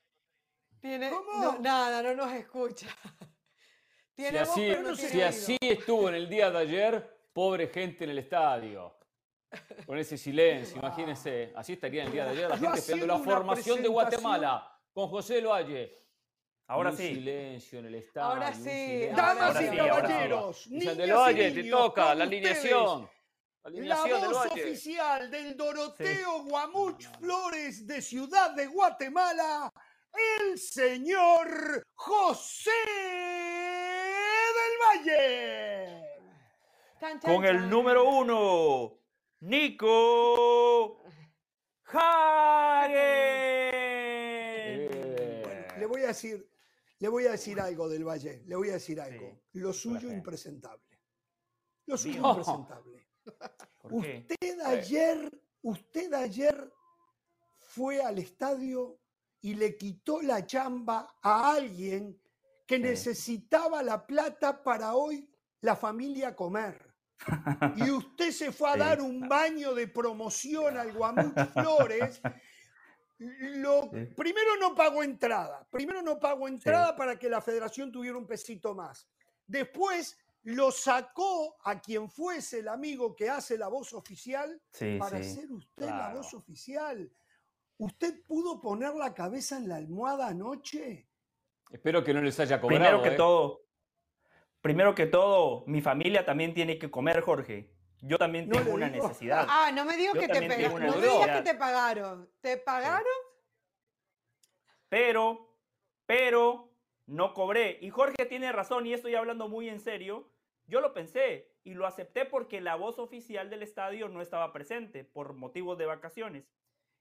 S3: Tiene,
S1: ¿Cómo?
S3: no, nada, no nos escucha.
S2: Si
S3: voz,
S2: así,
S3: pero no
S1: sé
S3: tiene
S2: si
S3: oído.
S2: así estuvo en el día de ayer, pobre gente en el estadio. Con ese silencio, imagínense. Así estaría en el día de ayer la gente esperando la formación de Guatemala con José del Valle.
S4: Ahora
S2: Un
S4: sí.
S2: silencio en el estadio.
S3: Ahora sí.
S1: Damas
S3: Ahora
S1: y
S3: sí, ahora sí.
S1: caballeros, niñas y
S2: Valle, te
S1: niños,
S2: toca la alineación. La
S1: La
S2: alineación del
S1: voz oficial del Doroteo Guamuch Flores de Ciudad de Guatemala, el señor José Valle.
S3: Chan, chan,
S4: Con el
S3: chan.
S4: número uno, Nico Hagen.
S1: Bueno, le voy a decir, le voy a decir algo del Valle, le voy a decir algo. Lo suyo impresentable. Lo suyo impresentable.
S4: ¿Por qué?
S1: Usted ayer, usted ayer fue al estadio y le quitó la chamba a alguien que necesitaba la plata para hoy la familia comer. Y usted se fue a
S4: Sí.
S1: dar un baño de promoción al Guamuch Flores. Lo,
S4: Sí.
S1: Primero no pagó entrada. Primero no pagó entrada para que la federación tuviera un pesito más. Después lo sacó a quien fuese el amigo que hace la voz oficial para ser usted la voz oficial. ¿Usted pudo poner la cabeza en la almohada anoche?
S2: Espero que no les haya cobrado.
S4: Primero que
S2: ¿eh?
S4: todo, primero que todo, mi familia también tiene que comer, Jorge. Yo también
S1: No
S4: tengo una
S1: digo.
S4: necesidad.
S3: Ah, no me digas que te pagaron. No me digas que te pagaron. ¿Te pagaron?
S4: Pero, pero, no cobré. Y Jorge tiene razón, y estoy hablando muy en serio. Yo lo pensé y lo acepté porque la voz oficial del estadio no estaba presente por motivos de vacaciones.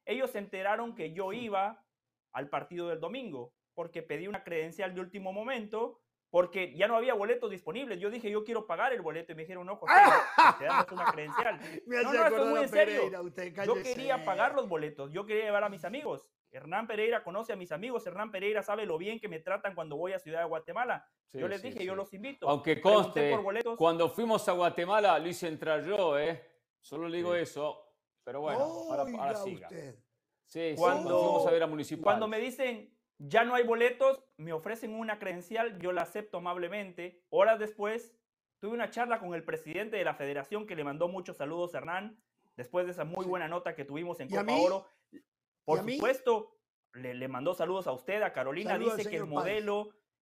S4: Ellos se enteraron que yo iba al partido del domingo porque pedí una credencial de último momento porque ya no había boletos disponibles. Yo dije, yo quiero pagar el boleto y me dijeron, no, José, te damos una credencial.
S1: Me
S4: No, no, estoy
S1: acordar
S4: muy en serio.
S1: Pereira,
S4: Yo quería pagar los boletos, yo quería llevar a mis amigos. Hernán Pereira conoce a mis amigos, Hernán Pereira sabe lo bien que me tratan cuando voy a Ciudad de Guatemala.
S2: Sí,
S4: yo les
S2: sí,
S4: dije,
S2: sí.
S4: yo los invito.
S2: Aunque conste,
S4: por boletos.
S2: cuando fuimos a Guatemala lo hice entrar yo, ¿eh? Solo le digo
S4: Sí.
S2: eso. Pero bueno, ahora, siga.
S1: usted.
S2: Sí, sí,
S4: Cuando-
S2: cuando fuimos a ver a Municipal.
S4: Cuando me dicen, ya no hay boletos, me ofrecen una credencial, yo la acepto amablemente. Horas después, tuve una charla con el presidente de la federación que le mandó muchos saludos a Hernán, después de esa muy buena nota que tuvimos en
S1: ¿Y a
S4: Copa? Oro. Por supuesto, le, le mandó saludos a usted, a Carolina.
S1: Saludos
S4: Dice que el
S1: Páez.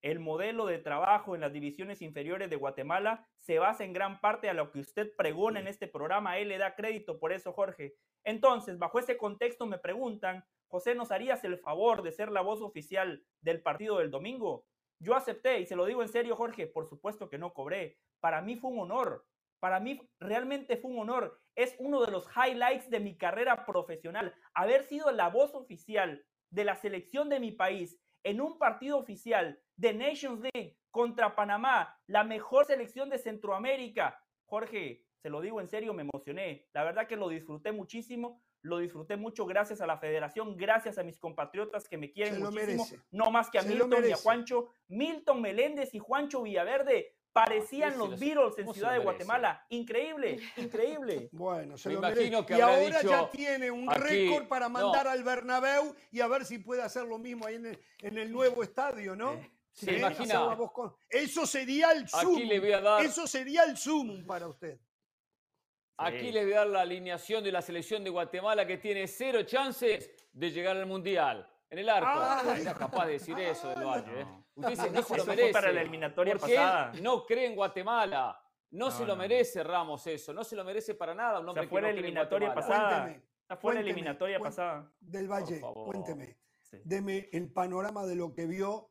S4: El modelo de trabajo en las divisiones inferiores de Guatemala se basa en gran parte a lo que usted pregona en este programa. Él le da crédito por eso, Jorge. Entonces, bajo ese contexto me preguntan, José, ¿nos harías el favor de ser la voz oficial del partido del domingo? Yo acepté y se lo digo en serio, Jorge, por supuesto que no cobré. Para mí fue un honor. Para mí realmente fue un honor. Es uno de los highlights de mi carrera profesional. Haber sido la voz oficial de la selección de mi país en un partido oficial de Nations League contra Panamá, la mejor selección de Centroamérica. Jorge, se lo digo en serio, me emocioné. La verdad que lo disfruté muchísimo. Lo disfruté mucho gracias a la federación, gracias a mis compatriotas que me quieren muchísimo.
S1: merece.
S4: No más que a
S1: Se
S4: Milton y a. Juancho. Milton Meléndez y Juancho Villaverde parecían los
S2: lo-
S4: Beatles en
S2: ¿cómo se
S4: Ciudad de? Guatemala. Increíble, increíble.
S1: Bueno, se
S2: Me
S1: lo
S2: imagino
S1: merece.
S2: que
S1: y
S2: habrá
S1: ahora ya tiene un
S2: aquí,
S1: récord para
S2: no.
S1: mandar al Bernabéu y a ver si puede hacer lo mismo ahí en el, en el nuevo estadio, ¿no?
S4: Sí.
S2: Se
S1: ¿Eh?
S2: imagina.
S1: Voz con- Eso sería el zoom.
S2: Aquí le voy a dar,
S1: Eso sería el zoom para usted.
S2: aquí
S4: Sí.
S2: les voy a dar la alineación de la selección de Guatemala que tiene cero chances de llegar al Mundial. En el arco.
S1: Ay.
S2: Era capaz de decir eso del Valle. ¿eh?
S4: No.
S2: Usted dice, no se lo merece.
S4: para la eliminatoria
S2: porque
S4: pasada.
S2: él no cree en Guatemala. No,
S4: No,
S2: se lo
S4: no.
S2: merece Ramos eso. No se lo merece para nada. Un
S4: O
S2: hombre que
S4: fue la
S2: no
S4: eliminatoria pasada.
S1: Cuénteme,
S4: fue la eliminatoria pasada.
S1: Del Valle, cuénteme.
S4: Sí.
S1: Deme el panorama de lo que vio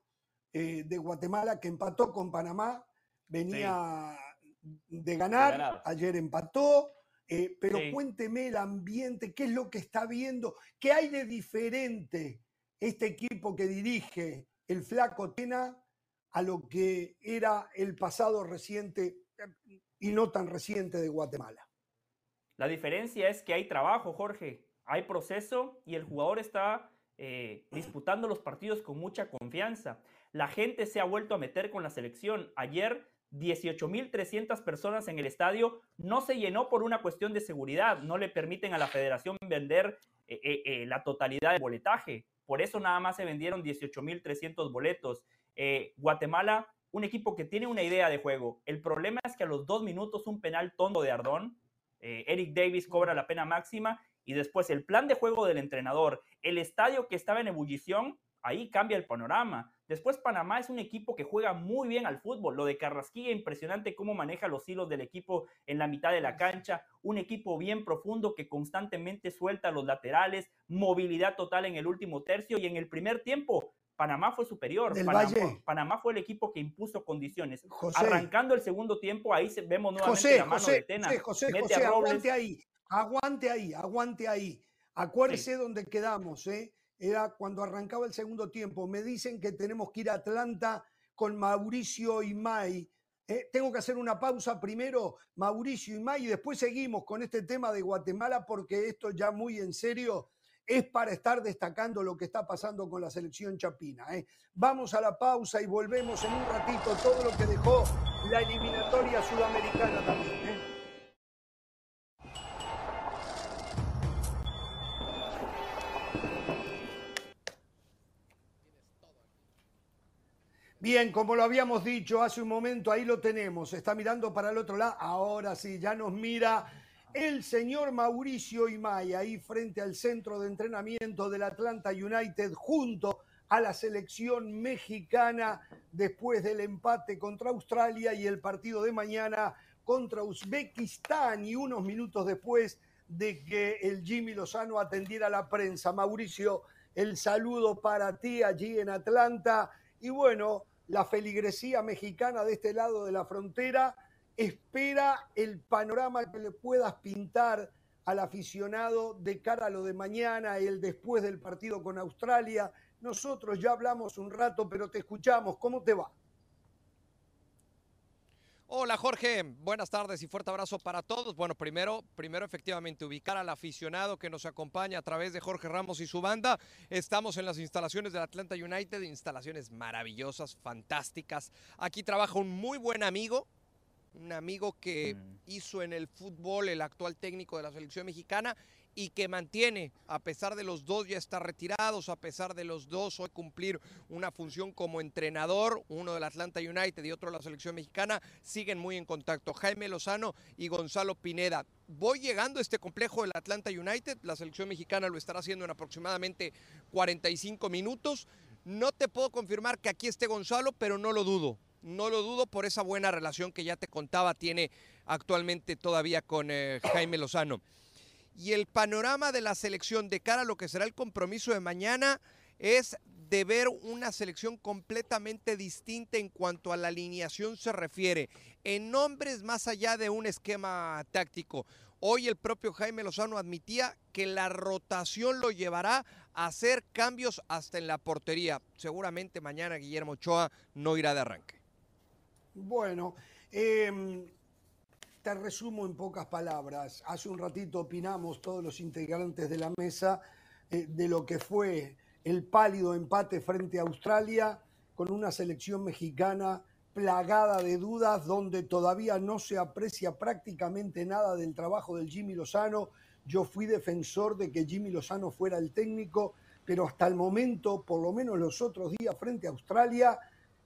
S1: eh, de Guatemala, que empató con Panamá, venía de, ganar,
S2: ganar.
S1: ayer empató, eh, pero
S4: Sí.
S1: cuénteme el ambiente, qué es lo que está viendo, qué hay de diferente este equipo que dirige el flaco Tena a lo que era el pasado reciente eh, y no tan reciente de Guatemala.
S4: La diferencia es que hay trabajo, Jorge. Hay proceso y el jugador está eh, disputando los partidos con mucha confianza. La gente se ha vuelto a meter con la selección. Ayer, 18.300 personas en el estadio. No se llenó por una cuestión de seguridad. No le permiten a la federación vender eh, la totalidad del boletaje. Por eso nada más se vendieron 18.300 boletos. Eh, Guatemala, un equipo que tiene una idea de juego. El problema es que a los dos minutos un penal tondo de Ardón, eh, Eric Davis cobra la pena máxima y después el plan de juego del entrenador, el estadio que estaba en ebullición, ahí cambia el panorama. Después Panamá es un equipo que juega muy bien al fútbol. Lo de Carrasquilla, impresionante cómo maneja los hilos del equipo en la mitad de la cancha. Un equipo bien profundo que constantemente suelta los laterales, movilidad total en el último tercio y en el primer tiempo. Panamá fue superior. Panamá, fue el equipo que impuso condiciones. Arrancando el segundo tiempo, ahí vemos nuevamente la mano de Tena.
S1: José, José, aguante ahí, aguante ahí, aguante ahí. Acuérdese donde quedamos, ¿eh? Era cuando arrancaba el segundo tiempo. Me dicen que tenemos que ir a Atlanta con Mauricio y May. Eh, tengo que hacer una pausa primero, Mauricio y May, y después seguimos con este tema de Guatemala, porque esto ya muy en serio es para estar destacando lo que está pasando con la selección chapina. ¿eh? Vamos a la pausa y volvemos en un ratito todo lo que dejó la eliminatoria sudamericana también. Bien, como lo habíamos dicho hace un momento, ahí lo tenemos. Está mirando para el otro lado. Ahora sí, ya nos mira el señor Mauricio Imay, ahí frente al centro de entrenamiento del Atlanta United, junto a la selección mexicana después del empate contra Australia y el partido de mañana contra Uzbekistán y unos minutos después de que el Jimmy Lozano atendiera a la prensa. Mauricio, el saludo para ti allí en Atlanta y bueno, la feligresía mexicana de este lado de la frontera espera el panorama que le puedas pintar al aficionado de cara a lo de mañana, el después del partido con Australia. Nosotros ya hablamos un rato, pero te escuchamos. ¿Cómo te va?
S8: Hola Jorge, buenas tardes y fuerte abrazo para todos. Bueno, primero, primero efectivamente ubicar al aficionado que nos acompaña a través de Jorge Ramos y su banda. Estamos en las instalaciones del Atlanta United, instalaciones maravillosas, fantásticas. Aquí trabaja un muy buen amigo, un amigo que mm. hizo en el fútbol el actual técnico de la selección mexicana y que mantiene, a pesar de los dos ya estar retirados, a pesar de los dos hoy cumplir una función como entrenador, uno del Atlanta United y otro de la selección mexicana, siguen muy en contacto. Jaime Lozano y Gonzalo Pineda. Voy llegando a este complejo del Atlanta United, la selección mexicana lo estará haciendo en aproximadamente 45 minutos. No te puedo confirmar que aquí esté Gonzalo, pero no lo dudo. No lo dudo por esa buena relación que ya te contaba tiene actualmente todavía con eh, Jaime Lozano. Y el panorama de la selección de cara a lo que será el compromiso de mañana es de ver una selección completamente distinta en cuanto a la alineación se refiere, en nombres más allá de un esquema táctico. Hoy el propio Jaime Lozano admitía que la rotación lo llevará a hacer cambios hasta en la portería. Seguramente mañana Guillermo Ochoa no irá de arranque.
S1: Bueno, eh, te resumo en pocas palabras. Hace un ratito opinamos todos los integrantes de la mesa eh, de lo que fue el pálido empate frente a Australia con una selección mexicana plagada de dudas, donde todavía no se aprecia prácticamente nada del trabajo del Jimmy Lozano. Yo fui defensor de que Jimmy Lozano fuera el técnico, pero hasta el momento, por lo menos los otros días frente a Australia,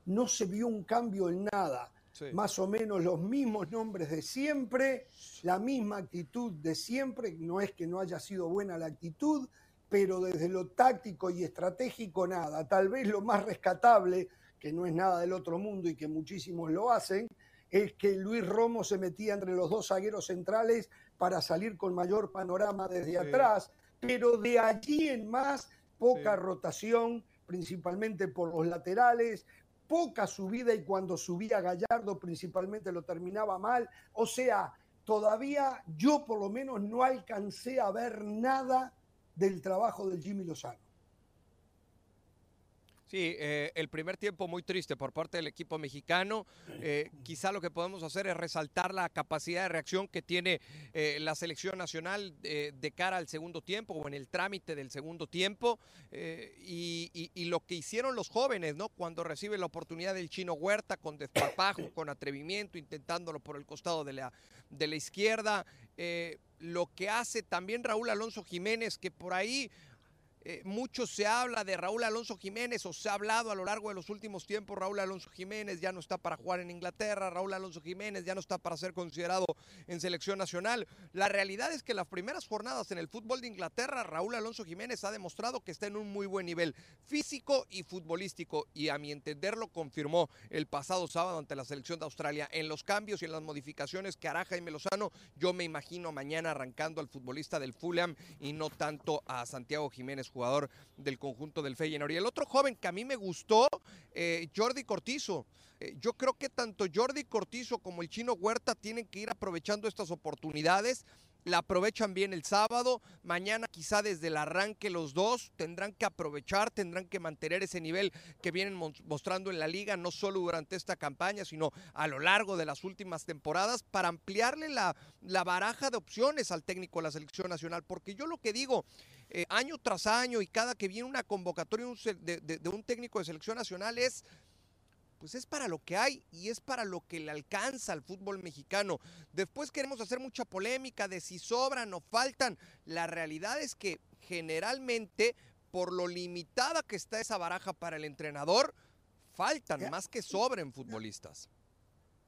S1: no se vio un cambio en nada más o menos los mismos nombres de siempre, la misma actitud de siempre, no es que no haya sido buena la actitud, pero desde lo táctico y estratégico nada. Tal vez lo más rescatable, que no es nada del otro mundo y que muchísimos lo hacen, es que Luis Romo se metía entre los dos zagueros centrales para salir con mayor panorama desde atrás, pero de allí en más poca rotación, principalmente por los laterales, poca subida y cuando subía Gallardo principalmente lo terminaba mal. O sea, todavía yo por lo menos no alcancé a ver nada del trabajo del Jimmy Lozano.
S8: Sí, eh, el primer tiempo muy triste por parte del equipo mexicano. Eh, quizá lo que podemos hacer es resaltar la capacidad de reacción que tiene eh, la selección nacional de cara al segundo tiempo o en el trámite del segundo tiempo y, lo que hicieron los jóvenes, ¿no? Cuando reciben la oportunidad del chino Huerta con desparpajo, con atrevimiento, intentándolo por el costado de la, de la izquierda. lo que hace también Raúl Alonso Jiménez, que por ahí eh, mucho se habla de Raúl Alonso Jiménez o se ha hablado a lo largo de los últimos tiempos, Raúl Alonso Jiménez ya no está para jugar en Inglaterra, Raúl Alonso Jiménez ya no está para ser considerado en selección nacional. La realidad es que las primeras jornadas en el fútbol de Inglaterra, Raúl Alonso Jiménez ha demostrado que está en un muy buen nivel físico y futbolístico y a mi entender lo confirmó el pasado sábado ante la selección de Australia. En los cambios y en las modificaciones que hará Jaime Lozano, yo me imagino mañana arrancando al futbolista del Fulham y no tanto a Santiago Jiménez jugador del conjunto del Feyenoord. Y el otro joven que a mí me gustó, eh, Jordi Cortizo. Eh, yo creo que tanto Jordi Cortizo como el chino Huerta tienen que ir aprovechando estas oportunidades la aprovechan bien el sábado, mañana quizá desde el arranque los dos tendrán que aprovechar, tendrán que mantener ese nivel que vienen mostrando en la liga, no solo durante esta campaña, sino a lo largo de las últimas temporadas, para ampliarle la, la baraja de opciones al técnico de la selección nacional, porque yo lo que digo, eh, año tras año y cada que viene una convocatoria de, un técnico de selección nacional es pues es para lo que hay y es para lo que le alcanza al fútbol mexicano. Después queremos hacer mucha polémica de si sobran o faltan. La realidad es que generalmente, por lo limitada que está esa baraja para el entrenador, faltan más que sobren futbolistas.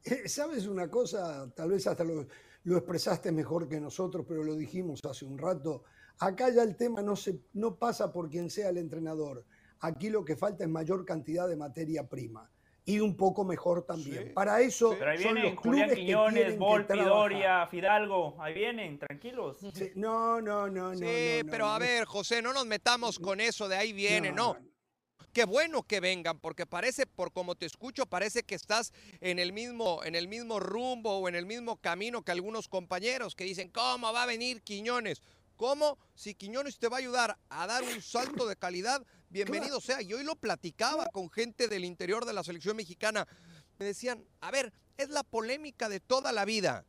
S1: Eh, ¿Sabes una cosa? Tal vez hasta lo, lo expresaste mejor que nosotros, pero lo dijimos hace un rato. Acá ya el tema no, se, no pasa por quien sea el entrenador. Aquí lo que falta es mayor cantidad de materia prima y un poco mejor también. Para eso
S4: Pero ahí vienen Julián Quiñones, Volpi, Doria, Fidalgo, ahí vienen, tranquilos.
S1: no, no, no,
S8: sí,
S1: no.
S8: Sí, pero a ver, José, no nos metamos con eso de ahí viene, no. Qué bueno que vengan, porque parece, por como te escucho, parece que estás en el mismo, en el mismo rumbo o en el mismo camino que algunos compañeros que dicen, ¿cómo va a venir Quiñones? ¿Cómo? Si Quiñones te va a ayudar a dar un salto de calidad, bienvenido sea. Y hoy lo platicaba con gente del interior de la selección mexicana. Me decían, a ver, es la polémica de toda la vida.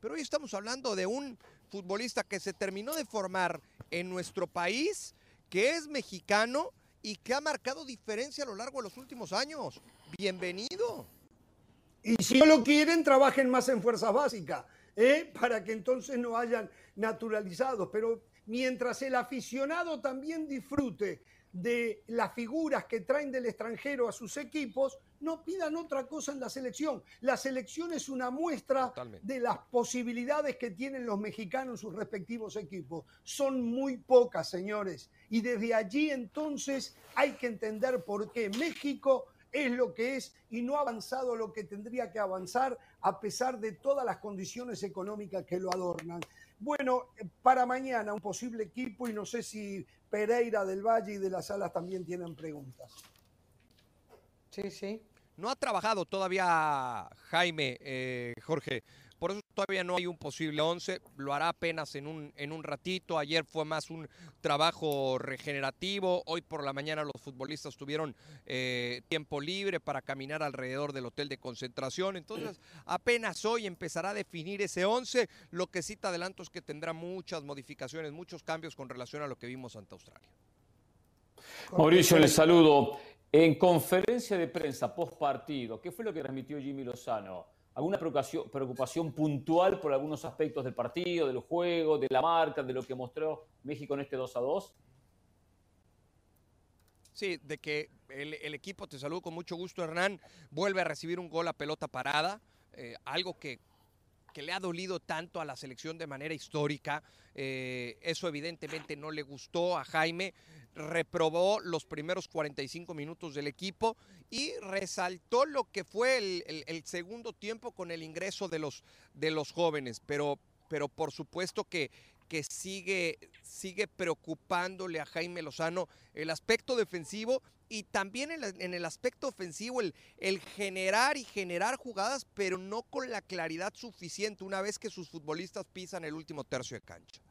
S8: Pero hoy estamos hablando de un futbolista que se terminó de formar en nuestro país, que es mexicano y que ha marcado diferencia a lo largo de los últimos años. Bienvenido.
S1: Y si no lo quieren, trabajen más en fuerza básica. ¿Eh? para que entonces no hayan naturalizados. Pero mientras el aficionado también disfrute de las figuras que traen del extranjero a sus equipos, no pidan otra cosa en la selección. La selección es una muestra de las posibilidades que tienen los mexicanos en sus respectivos equipos. Son muy pocas, señores. Y desde allí entonces hay que entender por qué México es lo que es y no ha avanzado lo que tendría que avanzar a pesar de todas las condiciones económicas que lo adornan. Bueno, para mañana un posible equipo y no sé si Pereira del Valle y de las Alas también tienen preguntas.
S3: Sí, sí.
S8: No ha trabajado todavía Jaime, eh, Jorge, por eso todavía no hay un posible 11, lo hará apenas en un, en un ratito. Ayer fue más un trabajo regenerativo, hoy por la mañana los futbolistas tuvieron eh, tiempo libre para caminar alrededor del hotel de concentración, entonces apenas hoy empezará a definir ese 11. Lo que sí te adelanto es que tendrá muchas modificaciones, muchos cambios con relación a lo que vimos ante Australia.
S2: Mauricio, les saludo. En conferencia de prensa post partido, ¿qué fue lo que transmitió Jimmy Lozano? Alguna preocupación, preocupación puntual por algunos aspectos del partido, del juego, de la marca, de lo que mostró México en este 2 a 2?
S8: Sí, de que el, equipo, te saludo con mucho gusto, Hernán, vuelve a recibir un gol a pelota parada, eh, algo que, que, le ha dolido tanto a la selección de manera histórica. Eh, eso evidentemente no le gustó a Jaime reprobó los primeros 45 minutos del equipo y resaltó lo que fue el, segundo tiempo con el ingreso de los, de los jóvenes, pero, pero por supuesto que, que sigue, sigue preocupándole a Jaime Lozano el aspecto defensivo y también en, el aspecto ofensivo, el, generar y generar jugadas, pero no con la claridad suficiente una vez que sus futbolistas pisan el último tercio de cancha.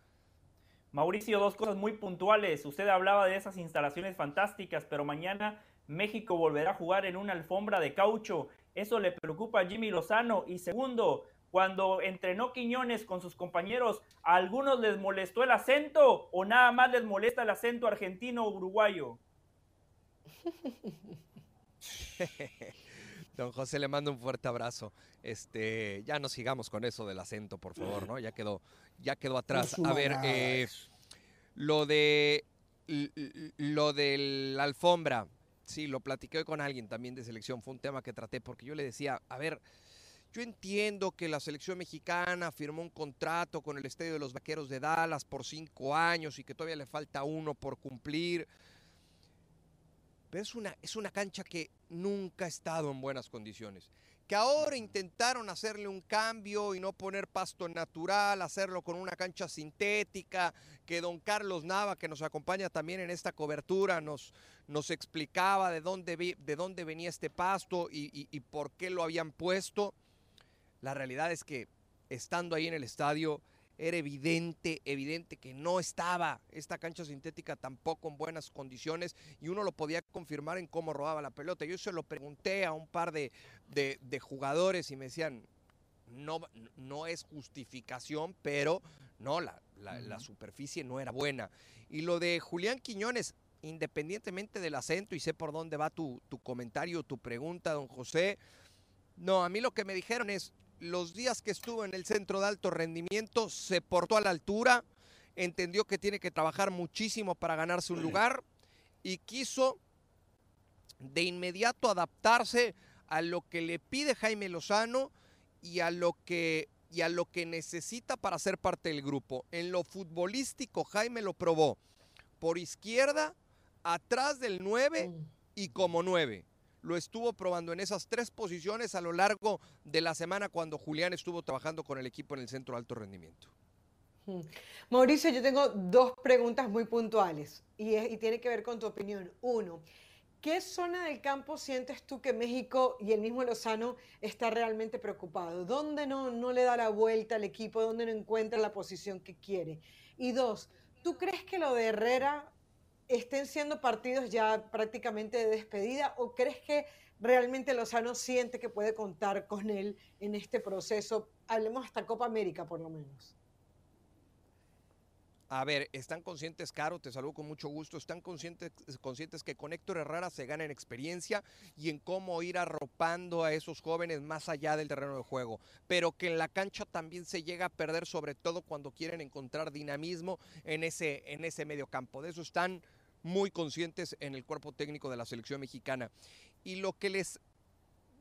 S4: Mauricio, dos cosas muy puntuales. Usted hablaba de esas instalaciones fantásticas, pero mañana México volverá a jugar en una alfombra de caucho. Eso le preocupa a Jimmy Lozano. Y segundo, cuando entrenó Quiñones con sus compañeros, ¿a algunos les molestó el acento o nada más les molesta el acento argentino o uruguayo?
S8: Don José le mando un fuerte abrazo. Este, ya no sigamos con eso del acento, por favor, ¿no? Ya quedó, ya quedó atrás. A ver, eh, lo de lo de la alfombra, sí, lo platiqué con alguien también de selección, fue un tema que traté porque yo le decía, a ver, yo entiendo que la selección mexicana firmó un contrato con el Estadio de los Vaqueros de Dallas por cinco años y que todavía le falta uno por cumplir. Pero es una, es una cancha que nunca ha estado en buenas condiciones. Que ahora intentaron hacerle un cambio y no poner pasto natural, hacerlo con una cancha sintética, que don Carlos Nava, que nos acompaña también en esta cobertura, nos, nos explicaba de dónde, de dónde venía este pasto y, y- y por qué lo habían puesto. La realidad es que estando ahí en el estadio era evidente, evidente que no estaba esta cancha sintética tampoco en buenas condiciones y uno lo podía confirmar en cómo rodaba la pelota. Yo se lo pregunté a un par de, de- de jugadores y me decían, no, no es justificación, pero no, la, la- la superficie no era buena. Y lo de Julián Quiñones, independientemente del acento, y sé por dónde va tu, tu comentario, tu pregunta, don José, no, a mí lo que me dijeron es, los días que estuvo en el centro de alto rendimiento, se portó a la altura, entendió que tiene que trabajar muchísimo para ganarse un lugar y quiso de inmediato adaptarse a lo que le pide Jaime Lozano y a lo que y a lo que necesita para ser parte del grupo. En lo futbolístico Jaime lo probó por izquierda, atrás del 9 y como 9. Lo estuvo probando en esas tres posiciones a lo largo de la semana cuando Julián estuvo trabajando con el equipo en el centro de alto rendimiento.
S3: Mauricio, yo tengo dos preguntas muy puntuales y, y tiene que ver con tu opinión. Uno, ¿qué zona del campo sientes tú que México y el mismo Lozano está realmente preocupado? ¿Dónde no, no le da la vuelta al equipo? ¿Dónde no encuentra la posición que quiere? Y dos, ¿tú crees que lo de Herrera estén siendo partidos ya prácticamente de despedida o crees que realmente Lozano siente que puede contar con él en este proceso? Hablemos hasta Copa América por lo menos.
S8: A ver, están conscientes, Caro, te saludo con mucho gusto, están conscientes, conscientes que con Héctor Herrera se gana en experiencia y en cómo ir arropando a esos jóvenes más allá del terreno de juego, pero que en la cancha también se llega a perder, sobre todo cuando quieren encontrar dinamismo en ese, en ese medio campo. De eso están muy conscientes en el cuerpo técnico de la selección mexicana. Y lo que les,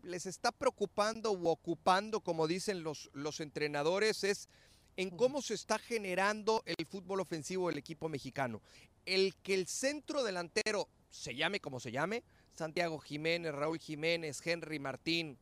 S8: les está preocupando u ocupando, como dicen los, los entrenadores, es en cómo se está generando el fútbol ofensivo del equipo mexicano. El que el centro delantero se llame como se llame, Santiago Jiménez, Raúl Jiménez, Henry Martín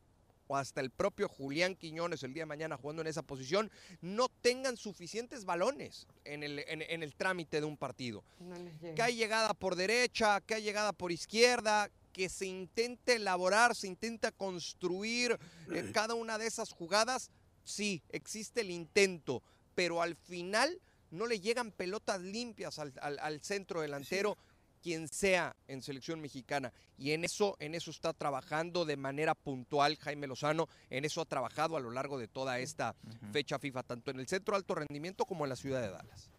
S8: o hasta el propio Julián Quiñones el día de mañana jugando en esa posición, no tengan suficientes balones en el, en- en el trámite de un partido.
S3: No
S8: que hay llegada por derecha, que hay llegada por izquierda, que se intente elaborar, se intenta construir eh, cada una de esas jugadas, sí, existe el intento, pero al final no le llegan pelotas limpias al, al- al centro delantero, quien sea en selección mexicana. Y en eso, en eso está trabajando de manera puntual Jaime Lozano, en eso ha trabajado a lo largo de toda esta fecha FIFA, tanto en el centro de alto rendimiento como en la ciudad de Dallas.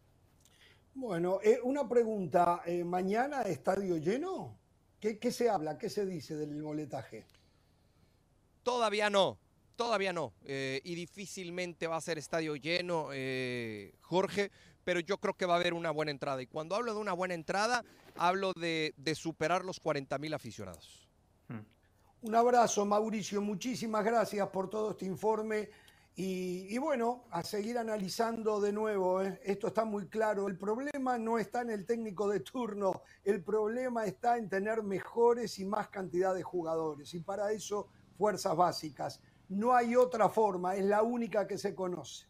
S1: Bueno, eh, una pregunta. eh, ¿Mañana estadio lleno? ¿Qué, qué se habla? ¿Qué se dice del boletaje?
S8: Todavía no, todavía no. eh, y difícilmente va a ser estadio lleno, eh, Jorge, pero yo creo que va a haber una buena entrada. Y cuando hablo de una buena entrada, hablo de, de superar los 40 mil aficionados.
S1: Un abrazo, Mauricio. Muchísimas gracias por todo este informe. Y, y bueno, a seguir analizando de nuevo. ¿eh? Esto está muy claro. El problema no está en el técnico de turno. El problema está en tener mejores y más cantidad de jugadores. Y para eso, fuerzas básicas. No hay otra forma. Es la única que se conoce.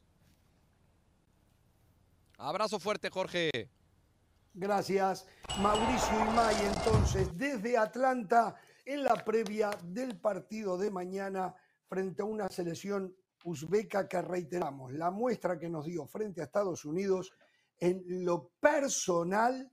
S8: Abrazo fuerte, Jorge.
S1: Gracias. Mauricio Imay, entonces, desde Atlanta, en la previa del partido de mañana frente a una selección uzbeca que reiteramos, la muestra que nos dio frente a Estados Unidos, en lo personal,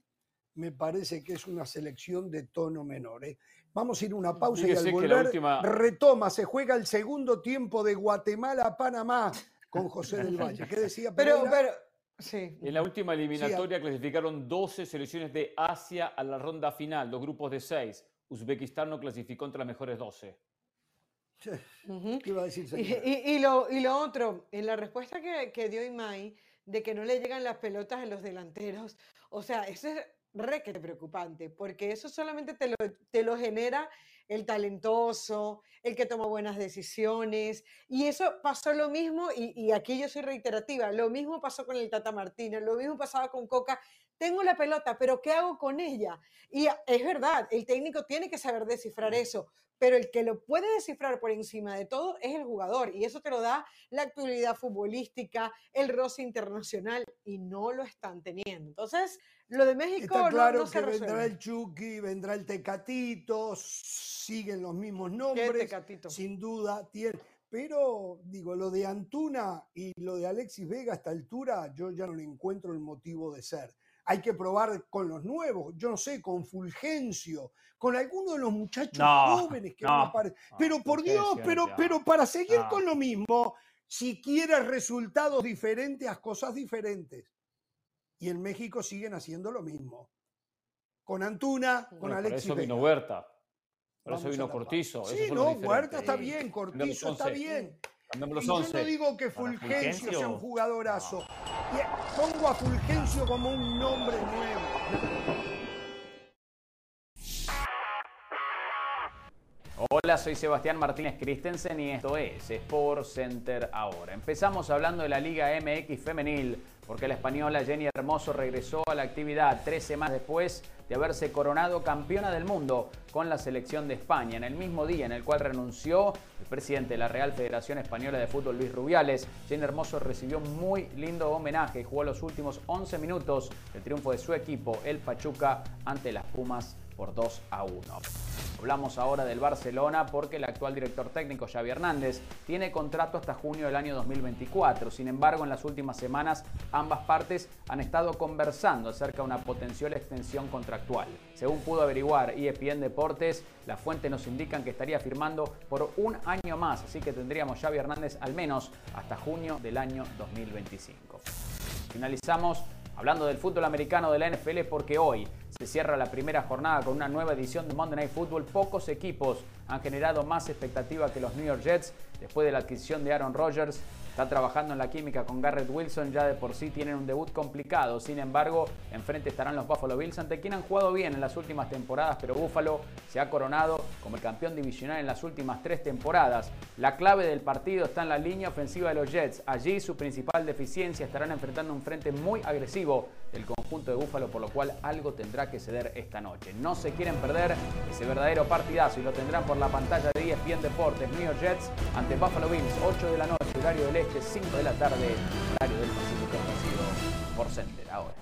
S1: me parece que es una selección de tono menor. ¿eh? Vamos a ir a una pausa y al volver
S2: última-
S1: retoma, se juega el segundo tiempo de Guatemala a Panamá con José del Valle. ¿Qué decía
S3: Pero,
S1: Pereira?
S3: pero, sí.
S2: En la última eliminatoria clasificaron 12 selecciones de Asia a la ronda final, dos grupos de seis. Uzbekistán no clasificó entre las mejores 12.
S3: Ujú.
S1: ¿Qué iba a decir,
S3: Y, y- y lo, y lo otro, en la respuesta que, que dio Imai de que no le llegan las pelotas a los delanteros, o sea, ese es requete preocupante, porque eso solamente te lo, te lo genera el talentoso, el que toma buenas decisiones. Y eso pasó lo mismo, y, y aquí yo soy reiterativa, lo mismo pasó con el Tata Martínez, lo mismo pasaba con Coca. Tengo la pelota, pero ¿qué hago con ella? Y es verdad, el técnico tiene que saber descifrar eso, pero el que lo puede descifrar por encima de todo es el jugador y eso te lo da la actualidad futbolística, el roce internacional y no lo están teniendo. Entonces, lo de México
S1: Está claro
S3: no, no se
S1: que vendrá el Chucky, vendrá el Tecatito, siguen los mismos
S3: ¿Qué
S1: nombres,
S3: Tecatito?
S1: sin duda tiene. Pero digo, lo de Antuna y lo de Alexis Vega a esta altura, yo ya no le encuentro el motivo de ser. Hay que probar con los nuevos, yo no sé, con Fulgencio, con alguno de los muchachos
S4: No,
S1: jóvenes que
S4: no,
S1: van a apare-
S6: no,
S1: Pero por Dios, pero, pero para seguir
S4: No.
S1: con lo mismo, si quieres resultados diferentes, haz cosas diferentes. Y en México siguen haciendo lo mismo. Con Antuna, con
S6: Bueno,
S1: Alexis
S6: eso vino. Huerta. Para eso
S1: Vamos
S6: vino. Cortizo.
S1: Sí, no. Huerta está bien, Cortizo está
S6: 11.
S1: bien.
S6: Cambiamos
S1: Y
S6: los
S1: yo no
S6: 11.
S1: digo que
S4: Para
S1: Fulgencio sea un
S4: Fulgencio.
S1: jugadorazo. Pongo a Fulgencio como un nombre nuevo.
S6: Hola, soy Sebastián Martínez Christensen y esto es Sport Center ahora. Empezamos hablando de la Liga MX femenil, porque la española Jenny Hermoso regresó a la actividad tres semanas después de haberse coronado campeona del mundo con la selección de España, en el mismo día en el cual renunció el presidente de la Real Federación Española de Fútbol, Luis Rubiales. Jenny Hermoso recibió un muy lindo homenaje y jugó los últimos 11 minutos del triunfo de su equipo, el Pachuca, ante las Pumas por 2 a 1. Hablamos ahora del Barcelona porque el actual director técnico Xavi Hernández tiene contrato hasta junio del año 2024. Sin embargo, en las últimas semanas ambas partes han estado conversando acerca de una potencial extensión contractual. Según pudo averiguar ESPN Deportes, las fuentes nos indican que estaría firmando por un año más, así que tendríamos Xavi Hernández al menos hasta junio del año 2025. Finalizamos hablando del fútbol americano de la NFL porque hoy se cierra la primera jornada con una nueva edición de Monday Night Football. Pocos equipos han generado más expectativa que los New York Jets después de la adquisición de Aaron Rodgers. Está trabajando en la química con Garrett Wilson, ya de por sí tienen un debut complicado. Sin embargo, enfrente estarán los Buffalo Bills, ante quien han jugado bien en las últimas temporadas, pero Buffalo se ha coronado como el campeón divisional en las últimas tres temporadas. La clave del partido está en la línea ofensiva de los Jets. Allí su principal deficiencia estarán enfrentando un frente muy agresivo del conjunto de Buffalo, por lo cual algo tendrá que ceder esta noche. No se quieren perder ese verdadero partidazo y lo tendrán por la pantalla de ESPN Deportes. New York Jets ante Buffalo Bills, 8 de la noche, horario del este, 5 de la tarde, horario del Pacífico por Center. Ahora.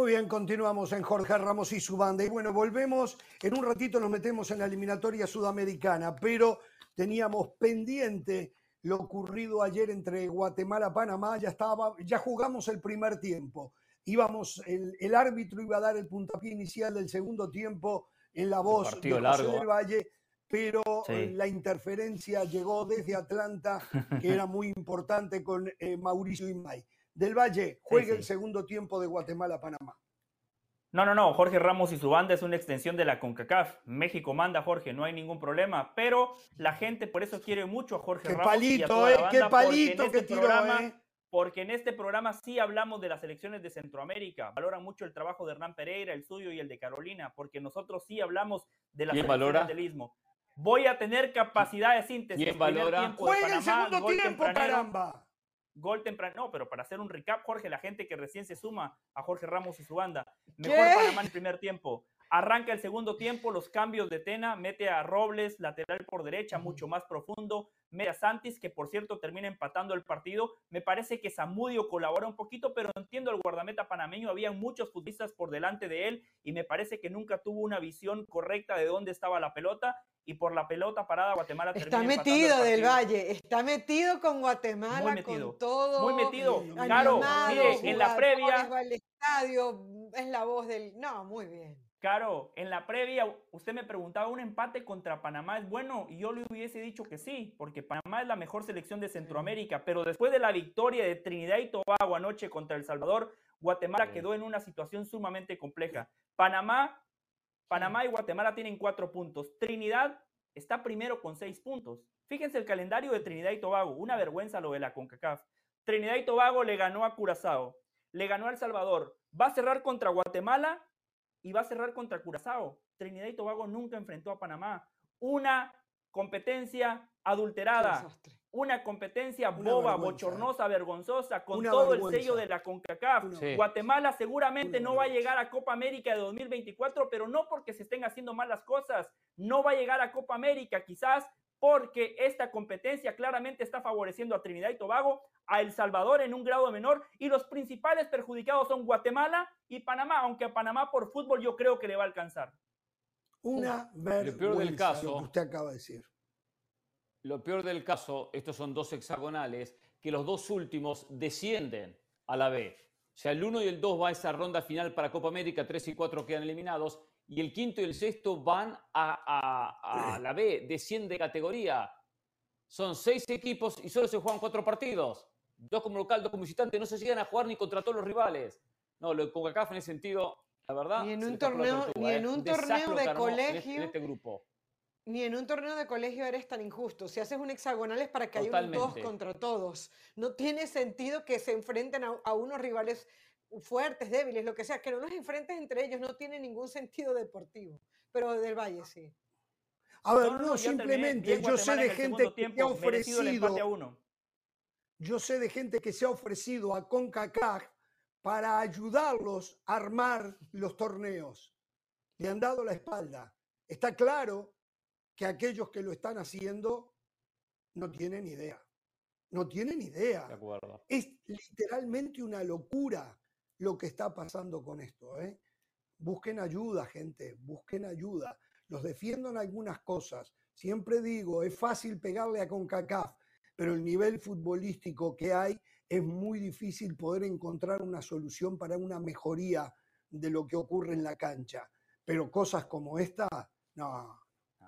S1: Muy bien, continuamos en Jorge Ramos y su banda. Y bueno, volvemos, en un ratito nos metemos en la eliminatoria sudamericana, pero teníamos pendiente lo ocurrido ayer entre Guatemala y Panamá, ya, estaba, ya jugamos el primer tiempo. Íbamos, el, el árbitro iba a dar el puntapié inicial del segundo tiempo en la voz de José
S6: largo,
S1: del. Valle, pero
S4: Sí.
S1: la interferencia llegó desde Atlanta, que era muy importante con eh, Mauricio Imay. Del Valle juega
S4: sí.
S1: el segundo tiempo de Guatemala-Panamá.
S4: No, no, no. Jorge Ramos y su banda es una extensión de la CONCACAF. México manda, Jorge, no hay ningún problema. Pero la gente por eso quiere mucho a Jorge
S1: Qué
S4: Ramos. y a
S1: palito,
S4: toda
S1: eh, qué
S4: banda, porque en
S1: palito que
S4: este
S1: tiró,
S4: programa-
S1: eh.
S4: Porque en este programa sí hablamos de las elecciones de Centroamérica. Valoran mucho el trabajo de Hernán Pereira, el suyo y el de Carolina, porque nosotros sí hablamos de las
S6: ¿Quién
S4: elecciones
S6: valora?
S4: del Istmo. Voy a tener capacidad de síntesis.
S6: ¿Quién valora?
S1: Juega el segundo
S4: gol
S1: tiempo,
S4: tempranero.
S1: caramba.
S4: Gol temprano, no, pero para hacer un recap, Jorge, la gente que recién se suma a Jorge Ramos y su banda.
S3: ¿Qué?
S4: Mejor Panamá en el primer tiempo. Arranca el segundo tiempo, los cambios de Tena, mete a Robles, lateral por derecha, mucho más profundo, Santis, que por cierto termina empatando el partido. Me parece que Zamudio colabora un poquito, pero entiendo el guardameta panameño, había muchos futbolistas por delante de él y me parece que nunca tuvo una visión correcta de dónde estaba la pelota y por la pelota parada Guatemala
S3: Está
S4: termina empatando el
S3: metido del. Valle, está metido con Guatemala,
S4: Muy metido,
S3: con todo.
S4: Muy metido. Claro, mire, en la previa,
S3: jugadores, va al estadio, es la voz del. No, muy bien.
S4: Claro, en la previa usted me preguntaba, ¿un empate contra Panamá es bueno? Y yo le hubiese dicho que sí, porque Panamá es la mejor selección de Centroamérica, pero después de la victoria de Trinidad y Tobago anoche contra El Salvador, Guatemala
S6: Sí.
S4: quedó en una situación sumamente compleja. Panamá Panamá y Guatemala tienen cuatro puntos. Trinidad está primero con seis puntos. Fíjense el calendario de Trinidad y Tobago. Una vergüenza lo de la CONCACAF. Trinidad y Tobago le ganó a Curazao, le ganó a El Salvador. Va a cerrar contra Guatemala y va a cerrar contra Curazao. Trinidad y Tobago nunca enfrentó a Panamá. Una competencia adulterada, una competencia boba, bochornosa, vergonzosa, con todo el sello de la CONCACAF. Guatemala seguramente no va a llegar a Copa América de 2024, pero no porque se estén haciendo mal las cosas, no va a llegar a Copa América, quizás porque esta competencia claramente está favoreciendo a Trinidad y Tobago, a El Salvador en un grado menor, y los principales perjudicados son Guatemala y Panamá, aunque a Panamá por fútbol yo creo que le va a alcanzar.
S1: Una vergüenza,
S2: peor del caso,
S1: lo que usted acaba de decir.
S2: Lo peor del caso, estos son dos hexagonales, que los dos últimos descienden a la B. O sea, el 1 y el 2 va a esa ronda final para Copa América, 3 y 4 quedan eliminados, y el quinto y el sexto van a, la B, desciende categoría. Son seis equipos y solo se juegan cuatro partidos. Dos como local, dos como visitante, no se llegan a jugar ni contra todos los rivales. No, lo de CONCACAF en ese sentido, la verdad.
S3: Ni en un torneo, ni en ¿eh? un torneo de este, colegio.
S2: En este grupo
S3: ni en un torneo de colegio eres tan injusto. Si haces un hexagonal es para que haya un todos contra todos. No tiene sentido que se enfrenten a, unos rivales fuertes, débiles, lo que sea, que no los enfrentes entre ellos no tiene ningún sentido deportivo. Pero del Valle sí.
S1: A ver, no, simplemente yo sé de gente que ha ofrecido. Yo sé de gente que se ha ofrecido a CONCACAF para ayudarlos a armar los torneos. Le han dado la espalda. Está claro que aquellos que lo están haciendo no tienen idea. No tienen idea. Es literalmente una locura lo que está pasando con esto. ¿eh? Busquen ayuda, gente, busquen ayuda. Los defiendo en algunas cosas. Siempre digo, es fácil pegarle a CONCACAF, pero el nivel futbolístico que hay es muy difícil poder encontrar una solución para una mejoría de lo que ocurre en la cancha. Pero cosas como esta, no,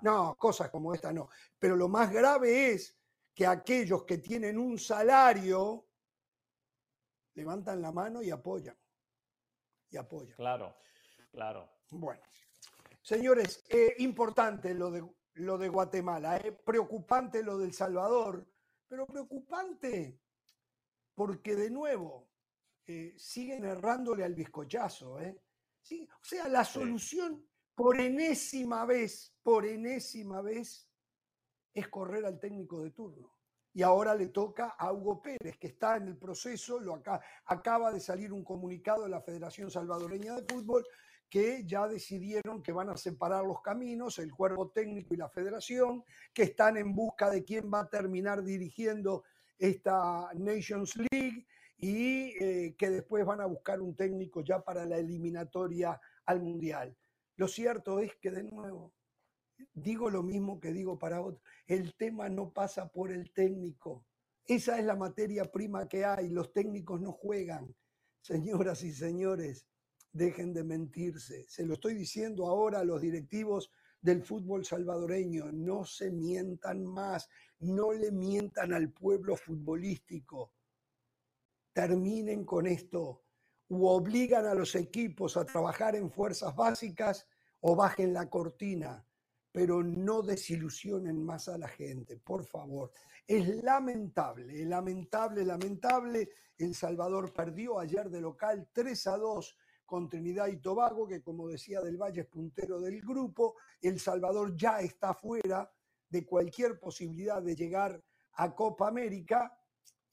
S1: no, cosas como esta no. Pero lo más grave es que aquellos que tienen un salario levantan la mano y apoyan. Y.
S2: Claro, claro.
S1: Bueno, señores, eh, importante lo de, lo de Guatemala, eh, preocupante lo del Salvador, pero preocupante porque de nuevo eh, siguen errándole al bizcochazo. ¿sí? O sea, la solución por enésima vez, por enésima vez, es correr al técnico de turno. Y ahora le toca a Hugo Pérez, que está en el proceso, lo acá, acaba de salir un comunicado de la Federación Salvadoreña de Fútbol que ya decidieron que van a separar los caminos, el cuerpo técnico y la federación, que están en busca de quién va a terminar dirigiendo esta Nations League y eh, que después van a buscar un técnico ya para la eliminatoria al Mundial. Lo cierto es que, de nuevo, digo lo mismo que digo para otros, el tema no pasa por el técnico. Esa es la materia prima que hay, los técnicos no juegan. Señoras y señores, dejen de mentirse. Se lo estoy diciendo ahora a los directivos del fútbol salvadoreño, no se mientan más, no le mientan al pueblo futbolístico. Terminen con esto u obligan a los equipos a trabajar en fuerzas básicas o bajen la cortina, pero no desilusionen más a la gente, por favor. Es lamentable, lamentable, lamentable. El Salvador perdió ayer de local 3 a 2 con Trinidad y Tobago, que como decía Del Valle es puntero del grupo. El Salvador ya está fuera de cualquier posibilidad de llegar a Copa América.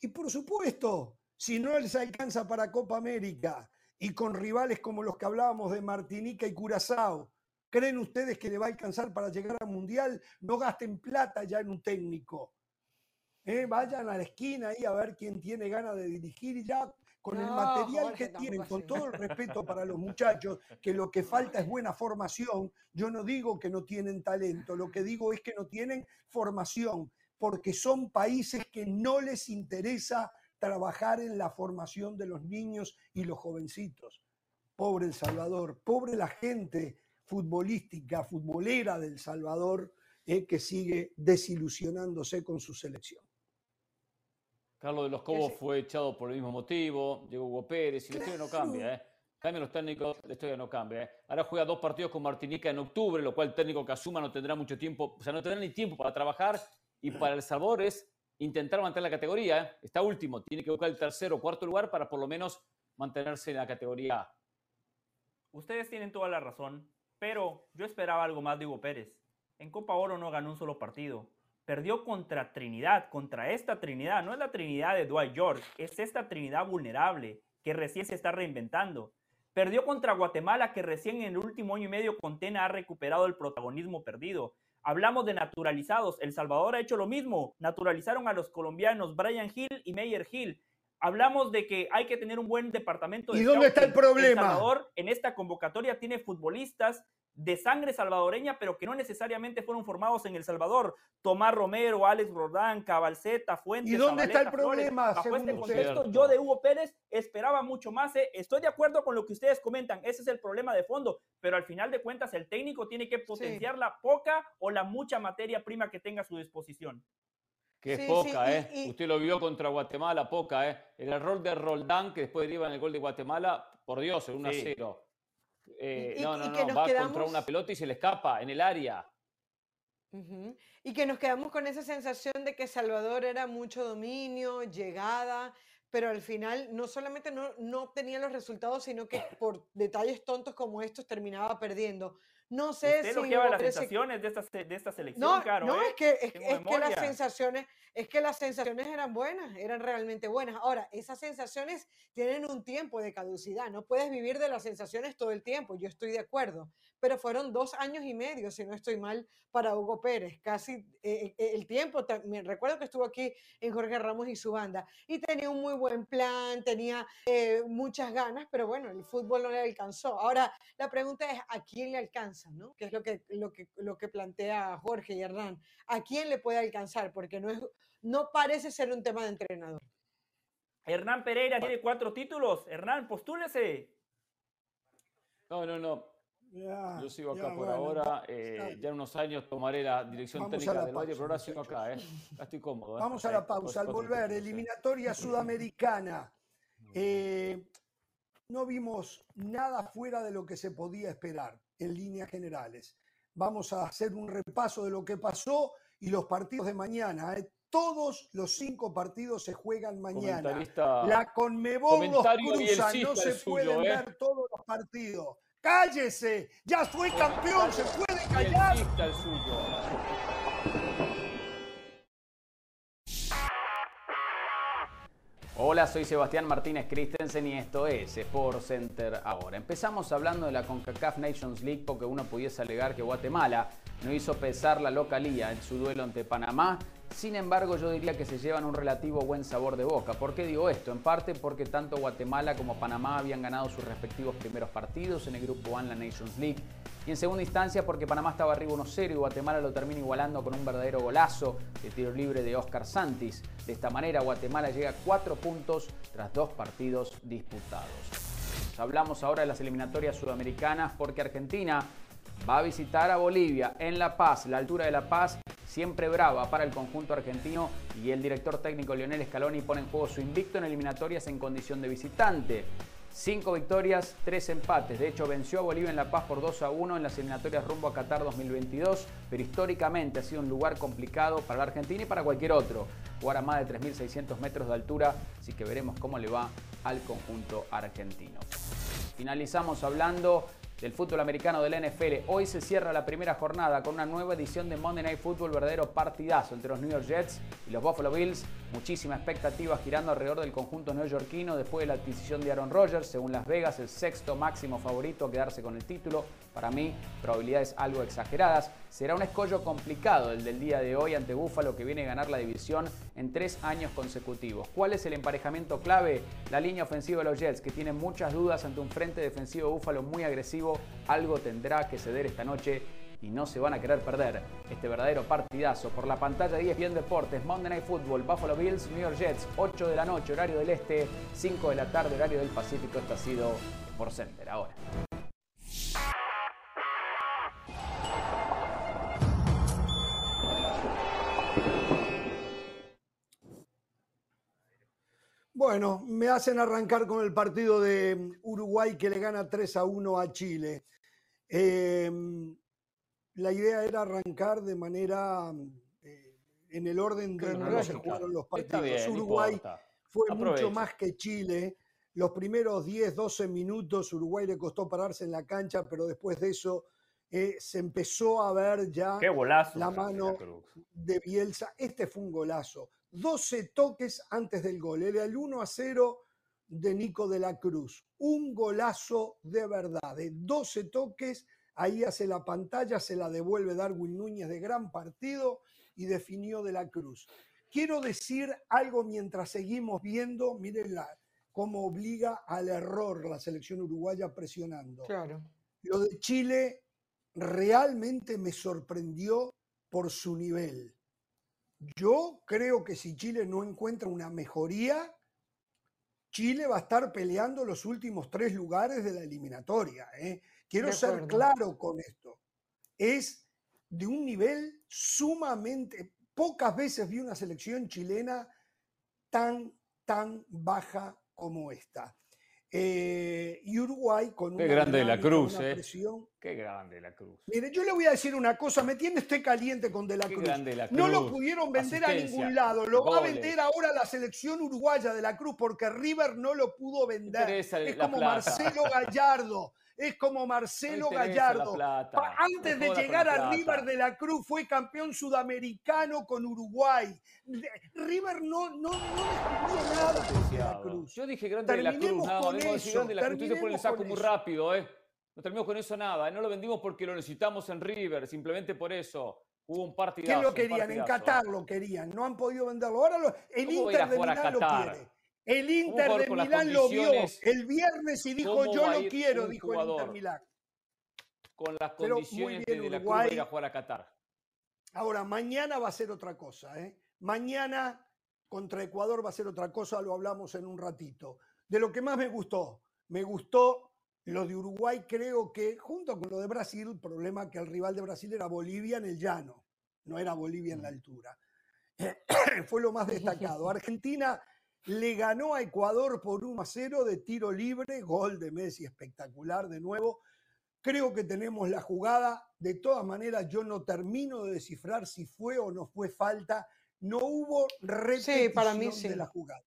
S1: Y por supuesto, si no les alcanza para Copa América y con rivales como los que hablábamos de Martinica y Curazao, ¿creen ustedes que le va a alcanzar para llegar al Mundial? No gasten plata ya en un técnico. ¿Eh? Vayan a la esquina ahí a ver quién tiene ganas de dirigir y ya con el material que tienen, con todo el respeto para los muchachos, que lo que falta es buena formación. Yo no digo que no tienen talento, lo que digo es que no tienen formación, porque son países que no les interesa trabajar en la formación de los niños y los jovencitos. Pobre El Salvador, pobre la gente futbolística, futbolera del Salvador, eh, que sigue desilusionándose con su selección.
S2: Carlos de los Cobos fue echado por el mismo motivo, llegó Hugo Pérez y la historia no cambia. ¿eh?
S6: Cambian los técnicos, la historia no cambia. ¿eh? Ahora juega dos partidos con Martinica en octubre, lo cual el técnico que asuma no tendrá mucho tiempo, o sea, no tendrá ni tiempo para trabajar. Y para El Salvador es intentar mantener la categoría. ¿eh? Está último, tiene que buscar el tercero o cuarto lugar para por lo menos mantenerse en la categoría A.
S4: Ustedes tienen toda la razón, pero yo esperaba algo más de Hugo Pérez. En Copa Oro no ganó un solo partido. Perdió contra Trinidad, contra esta Trinidad. No es la Trinidad de Dwight York, es esta Trinidad vulnerable que recién se está reinventando. Perdió contra Guatemala, que recién en el último año y medio con Tena ha recuperado el protagonismo perdido. Hablamos de naturalizados. El Salvador ha hecho lo mismo. Naturalizaron a los colombianos Brian Hill y Meyer Hill. Hablamos de que hay que tener un buen departamento de
S1: ¿Y dónde está el problema?
S4: El Salvador en esta convocatoria tiene futbolistas de sangre salvadoreña, pero que no necesariamente fueron formados en El Salvador. Tomás Romero, Alex Rodán, Cabalceta, Fuentes.
S1: ¿Y dónde está el
S4: Flores.
S1: problema,
S4: Bajo
S1: según
S4: este contexto, yo de Hugo Pérez esperaba mucho más. eh. Estoy de acuerdo con lo que ustedes comentan. Ese es el problema de fondo. Pero al final de cuentas, el técnico tiene que potenciar la poca o la mucha materia prima que tenga a su disposición.
S6: Que es
S3: Sí,
S6: poca,
S3: sí, y-
S6: ¿eh?
S3: y-
S6: Usted lo vio contra Guatemala, poca, ¿eh? El error de Roldán, que después deriva en el gol de Guatemala, por Dios, en 1 a
S4: Sí.
S6: 0. Eh,
S3: Y-
S6: no,
S3: y
S6: no, no,
S3: nos
S6: va contra
S3: quedamos-
S6: una pelota y se le escapa en el área.
S3: Ujú. Y que nos quedamos con esa sensación de que Salvador era mucho dominio, llegada, pero al final no solamente no, no obtenía los resultados, sino que por detalles tontos como estos terminaba perdiendo. No sé
S4: Usted
S3: si
S4: elogiaba
S3: Hugo
S4: las sensaciones de esta, de esta selección,
S3: No,
S4: Caro.
S3: no,
S4: ¿eh?
S3: es que, es, que las sensaciones, es que las sensaciones eran buenas, eran realmente buenas. Ahora, esas sensaciones tienen un tiempo de caducidad, no puedes vivir de las sensaciones todo el tiempo, yo estoy de acuerdo, pero fueron dos años y medio, si no estoy mal, para Hugo Pérez, casi eh, eh, el tiempo, recuerdo que estuvo aquí en Jorge Ramos y su banda, y tenía un muy buen plan, tenía eh, muchas ganas, pero bueno, el fútbol no le alcanzó. Ahora, la pregunta es, ¿a quién le alcanza? ¿No? Que es lo que, lo, que, lo que plantea Jorge y Hernán. ¿A quién le puede alcanzar? Porque no, es, no parece ser un tema de entrenador.
S4: Hernán Pereira tiene cuatro títulos. Hernán, postúlese.
S6: No, no, no. Yo sigo acá por
S1: bueno,
S6: ahora. eh, ya en unos años tomaré la dirección
S1: Vamos a
S6: técnica
S1: la
S6: del Valle,
S1: pausa,
S6: pero ahora sigo acá, ¿eh? Estoy cómodo. ¿eh?
S1: Vamos a la pausa. Al volver, eliminatoria sudamericana. Eh, no vimos nada fuera de lo que se podía esperar en líneas generales. Vamos a hacer un repaso de lo que pasó y los partidos de mañana. ¿eh? Todos los cinco partidos se juegan mañana. La Conmebol los cruza, no se
S6: suyo,
S1: pueden
S6: ¿eh?
S1: ver todos los partidos. ¡Cállese! ¡Ya fue campeón! ¿Se puede callar?
S6: El suyo. Hola, soy Sebastián Martínez Christensen y esto es Sport Center ahora. Empezamos hablando de la CONCACAF Nations League porque uno pudiese alegar que Guatemala no hizo pesar la localía en su duelo ante Panamá. Sin embargo, yo diría que se llevan un relativo buen sabor de boca. ¿Por qué digo esto? En parte porque tanto Guatemala como Panamá habían ganado sus respectivos primeros partidos en el Grupo A en la Nations League. Y en segunda instancia porque Panamá estaba arriba 1-0 y Guatemala lo termina igualando con un verdadero golazo de tiro libre de Oscar Santis. De esta manera Guatemala llega a 4 puntos tras dos partidos disputados. Hablamos ahora de las eliminatorias sudamericanas porque Argentina va a visitar a Bolivia en La Paz, la altura de La Paz, siempre brava para el conjunto argentino y el director técnico Lionel Scaloni pone en juego su invicto en eliminatorias en condición de visitante. Cinco victorias, tres empates. De hecho, venció a Bolivia en La Paz por 2 a 1 en las eliminatorias rumbo a Qatar 2022, pero históricamente ha sido un lugar complicado para la Argentina y para cualquier otro. Jugar a más de 3.600 metros de altura, así que veremos cómo le va al conjunto argentino. Finalizamos hablando del fútbol americano del NFL. Hoy se cierra la primera jornada con una nueva edición de Monday Night Football, verdadero partidazo entre los New York Jets y los Buffalo Bills. Muchísima expectativa girando alrededor del conjunto neoyorquino después de la adquisición de Aaron Rodgers, según Las Vegas, el sexto máximo favorito a quedarse con el título. Para mí, probabilidades algo exageradas. Será un escollo complicado el del día de hoy ante Buffalo que viene a ganar la división en tres años consecutivos. ¿Cuál es el emparejamiento clave? La línea ofensiva de los Jets, que tienen muchas dudas ante un frente defensivo de Buffalo muy agresivo. Algo tendrá que ceder esta noche y no se van a querer perder este verdadero partidazo por la pantalla de ESPN Deportes, Monday Night Football, Buffalo Bills, New York Jets, 8 de la noche, horario del este, 5 de la tarde, horario del Pacífico. Esto ha sido por Center ahora.
S1: Bueno. Me hacen arrancar con el partido de mm, Uruguay que le gana 3 a 1 a Chile. Eh, la idea era arrancar de manera eh, en el orden de cómo se jugaron los partidos.
S2: bien,
S1: Uruguay fue mucho más que Chile. Los primeros 10, 12 minutos Uruguay le costó pararse en la cancha, pero después de eso eh, se empezó a ver ya
S4: Qué golazo.
S1: la mano de Bielsa. Este fue un golazo. 12 toques antes del gol. Era el 1 a 0 de Nico de la Cruz. Un golazo de verdad. De 12 toques, ahí hace la pantalla, se la devuelve Darwin Núñez de gran partido y definió de la Cruz. Quiero decir algo mientras seguimos viendo, miren la- cómo obliga al error la selección uruguaya presionando.
S3: Claro.
S1: Lo de Chile realmente me sorprendió por su nivel. Yo creo que si Chile no encuentra una mejoría, Chile va a estar peleando los últimos tres lugares de la eliminatoria. ¿eh? Quiero ser claro con esto. Es de un nivel sumamente... Pocas veces vi una selección chilena tan, tan baja como esta. Eh, y Uruguay con
S2: Qué
S1: una
S2: grande de la Cruz,
S1: una
S2: eh.
S1: presión.
S2: Qué grande la cruz.
S1: Mire, yo le voy a decir una cosa, me tiene usted caliente con De la
S2: Qué
S1: Cruz.
S2: grande La
S1: No lo pudieron vender a ningún lado, lo va a vender ahora la selección uruguaya de la Cruz porque River no lo pudo vender. Es como
S2: plata.
S1: Marcelo Gallardo, es como Marcelo Gallardo. Antes de llegar a. River de la Cruz fue campeón sudamericano con Uruguay. River no, no, no descubrió nada con De la Cruz.
S2: Yo dije grande de la Cruz, nada
S1: con eso,
S2: de la Cruz. Tú te pones el saco muy rápido, ¿eh? No terminamos con eso nada. ¿eh? No lo vendimos porque lo necesitamos en River, simplemente por eso. Hubo un partidazo.
S1: ¿Qué lo querían? En. Qatar lo querían, no han podido venderlo. Ahora lo- el
S2: ¿Cómo va a ir a
S1: Inter de Milán lo quiere. El Inter de Milán lo vio el viernes y dijo
S2: ¿Cómo
S1: yo lo quiero, dijo el Inter? Milán.
S2: Con las condiciones
S1: bien,
S2: de, la
S1: Uruguay.
S2: ir a jugar a Qatar.
S1: Ahora, mañana va a ser otra cosa. ¿eh? Mañana contra Ecuador va a ser otra cosa, lo hablamos en un ratito. De lo que más me gustó, me gustó lo de Uruguay, creo que junto con lo de Brasil, el problema que el rival de Brasil era Bolivia en el llano, no era Bolivia en la altura. Fue lo más destacado. Argentina le ganó a Ecuador por 1 a 0 de tiro libre, gol de Messi espectacular de nuevo. Creo que tenemos la jugada. De todas maneras, yo no termino de descifrar si fue o no fue falta. No hubo repetición
S3: para mí sí.
S1: de la jugada.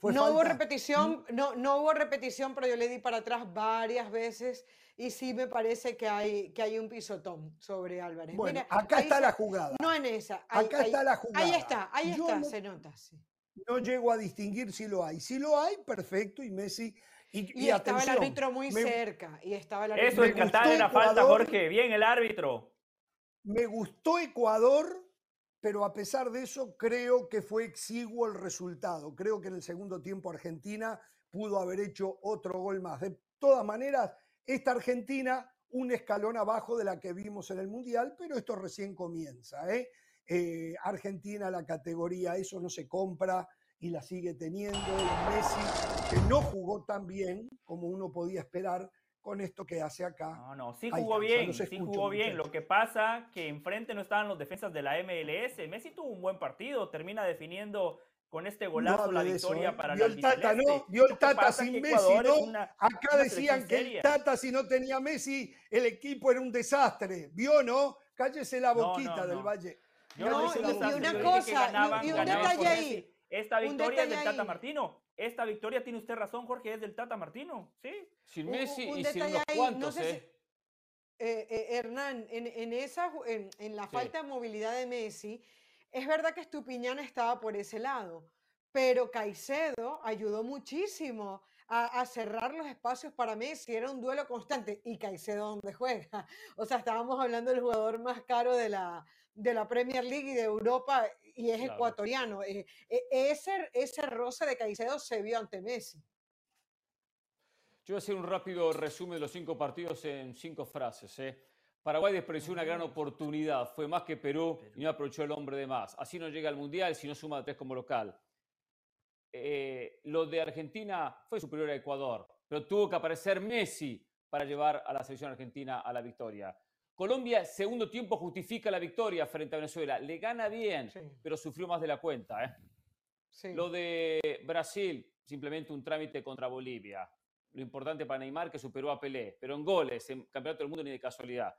S1: ¿Fue
S3: No hubo repetición, no, no hubo repetición, pero yo le di para atrás varias veces y sí me parece que hay, que hay un pisotón sobre Álvarez.
S1: Bueno,
S3: Mira,
S1: acá está
S3: se-
S1: la jugada.
S3: No en esa. ahí-
S1: Acá
S3: ahí-
S1: está la jugada.
S3: Ahí está, ahí
S1: Yo
S3: está,
S1: no-
S3: se nota. sí.
S1: No llego a distinguir si lo hay. Si lo hay, perfecto. Y Messi. Y,
S3: Y,
S1: y
S3: estaba el árbitro muy
S1: me-
S3: cerca. Y estaba el
S4: Eso
S3: árbitro
S4: en
S1: Me
S4: Qatar
S1: gustó
S4: era falta. Jorge. Bien el árbitro.
S1: Me gustó Ecuador, pero a pesar de eso creo que fue exiguo el resultado. Creo que en el segundo tiempo Argentina pudo haber hecho otro gol más. De todas maneras, esta Argentina un escalón abajo de la que vimos en el Mundial, pero esto recién comienza. ¿eh? Eh, Argentina, la categoría, eso no se compra y la sigue teniendo. Y Messi, que no jugó tan bien como uno podía esperar con esto que hace acá.
S4: No, no, sí jugó bien, sí
S1: escucho,
S4: jugó bien. Lo que pasa que enfrente no estaban los defensas de la MLS. Messi tuvo un buen partido, termina definiendo con este golazo la
S1: eso,
S4: victoria
S1: ¿eh?
S4: para la
S1: el Tata, ¿no? Vio el Tata sin Messi, ¿no?
S4: una-
S1: Acá
S4: una
S1: decían que el. Tata, si no tenía Messi, el equipo era un desastre. ¿Vio, no? Cállese la boquita
S4: no,
S1: del. Valle.
S4: Yo
S3: No, y- y una cosa, y- un detalle ahí.
S4: Esta
S3: un
S4: victoria es del Tata
S3: ahí.
S4: Martino. Esta victoria tiene usted razón, Jorge, es del Tata Martino. Sí.
S2: Sin
S3: Un-
S2: Messi
S3: un
S2: y sin unos
S3: ahí,
S2: cuantos,
S3: no sé si-
S2: ¿eh?
S3: Eh, eh, Hernán, en, en esa, en, en la
S2: Sí.
S3: falta de movilidad de Messi, es verdad que Estupiñán estaba por ese lado, pero Caicedo ayudó muchísimo a, a cerrar los espacios para Messi, era un duelo constante. ¿Y Caicedo dónde juega? O sea, estábamos hablando del jugador más caro de la, de la Premier League y de Europa, y es
S2: Claro.
S3: ecuatoriano. Eh, eh, ese, ese roce de Caicedo se vio ante Messi.
S2: Yo voy a hacer un rápido resumen de los cinco partidos en cinco frases. ¿eh? Paraguay desperdició una gran oportunidad, fue más que Perú y no aprovechó el hombre de más. Así no llega al Mundial si no suma tres como local. Eh, lo de Argentina fue superior a Ecuador, pero tuvo que aparecer Messi para llevar a la selección argentina a la victoria. Colombia, segundo tiempo, justifica la victoria frente a Venezuela. Le gana bien,
S3: Sí.
S2: pero sufrió más de la cuenta. ¿eh?
S3: Sí.
S2: Lo de Brasil, simplemente un trámite contra Bolivia. Lo importante para Neymar que superó a Pelé, pero en goles, en Campeonato del Mundo ni de casualidad.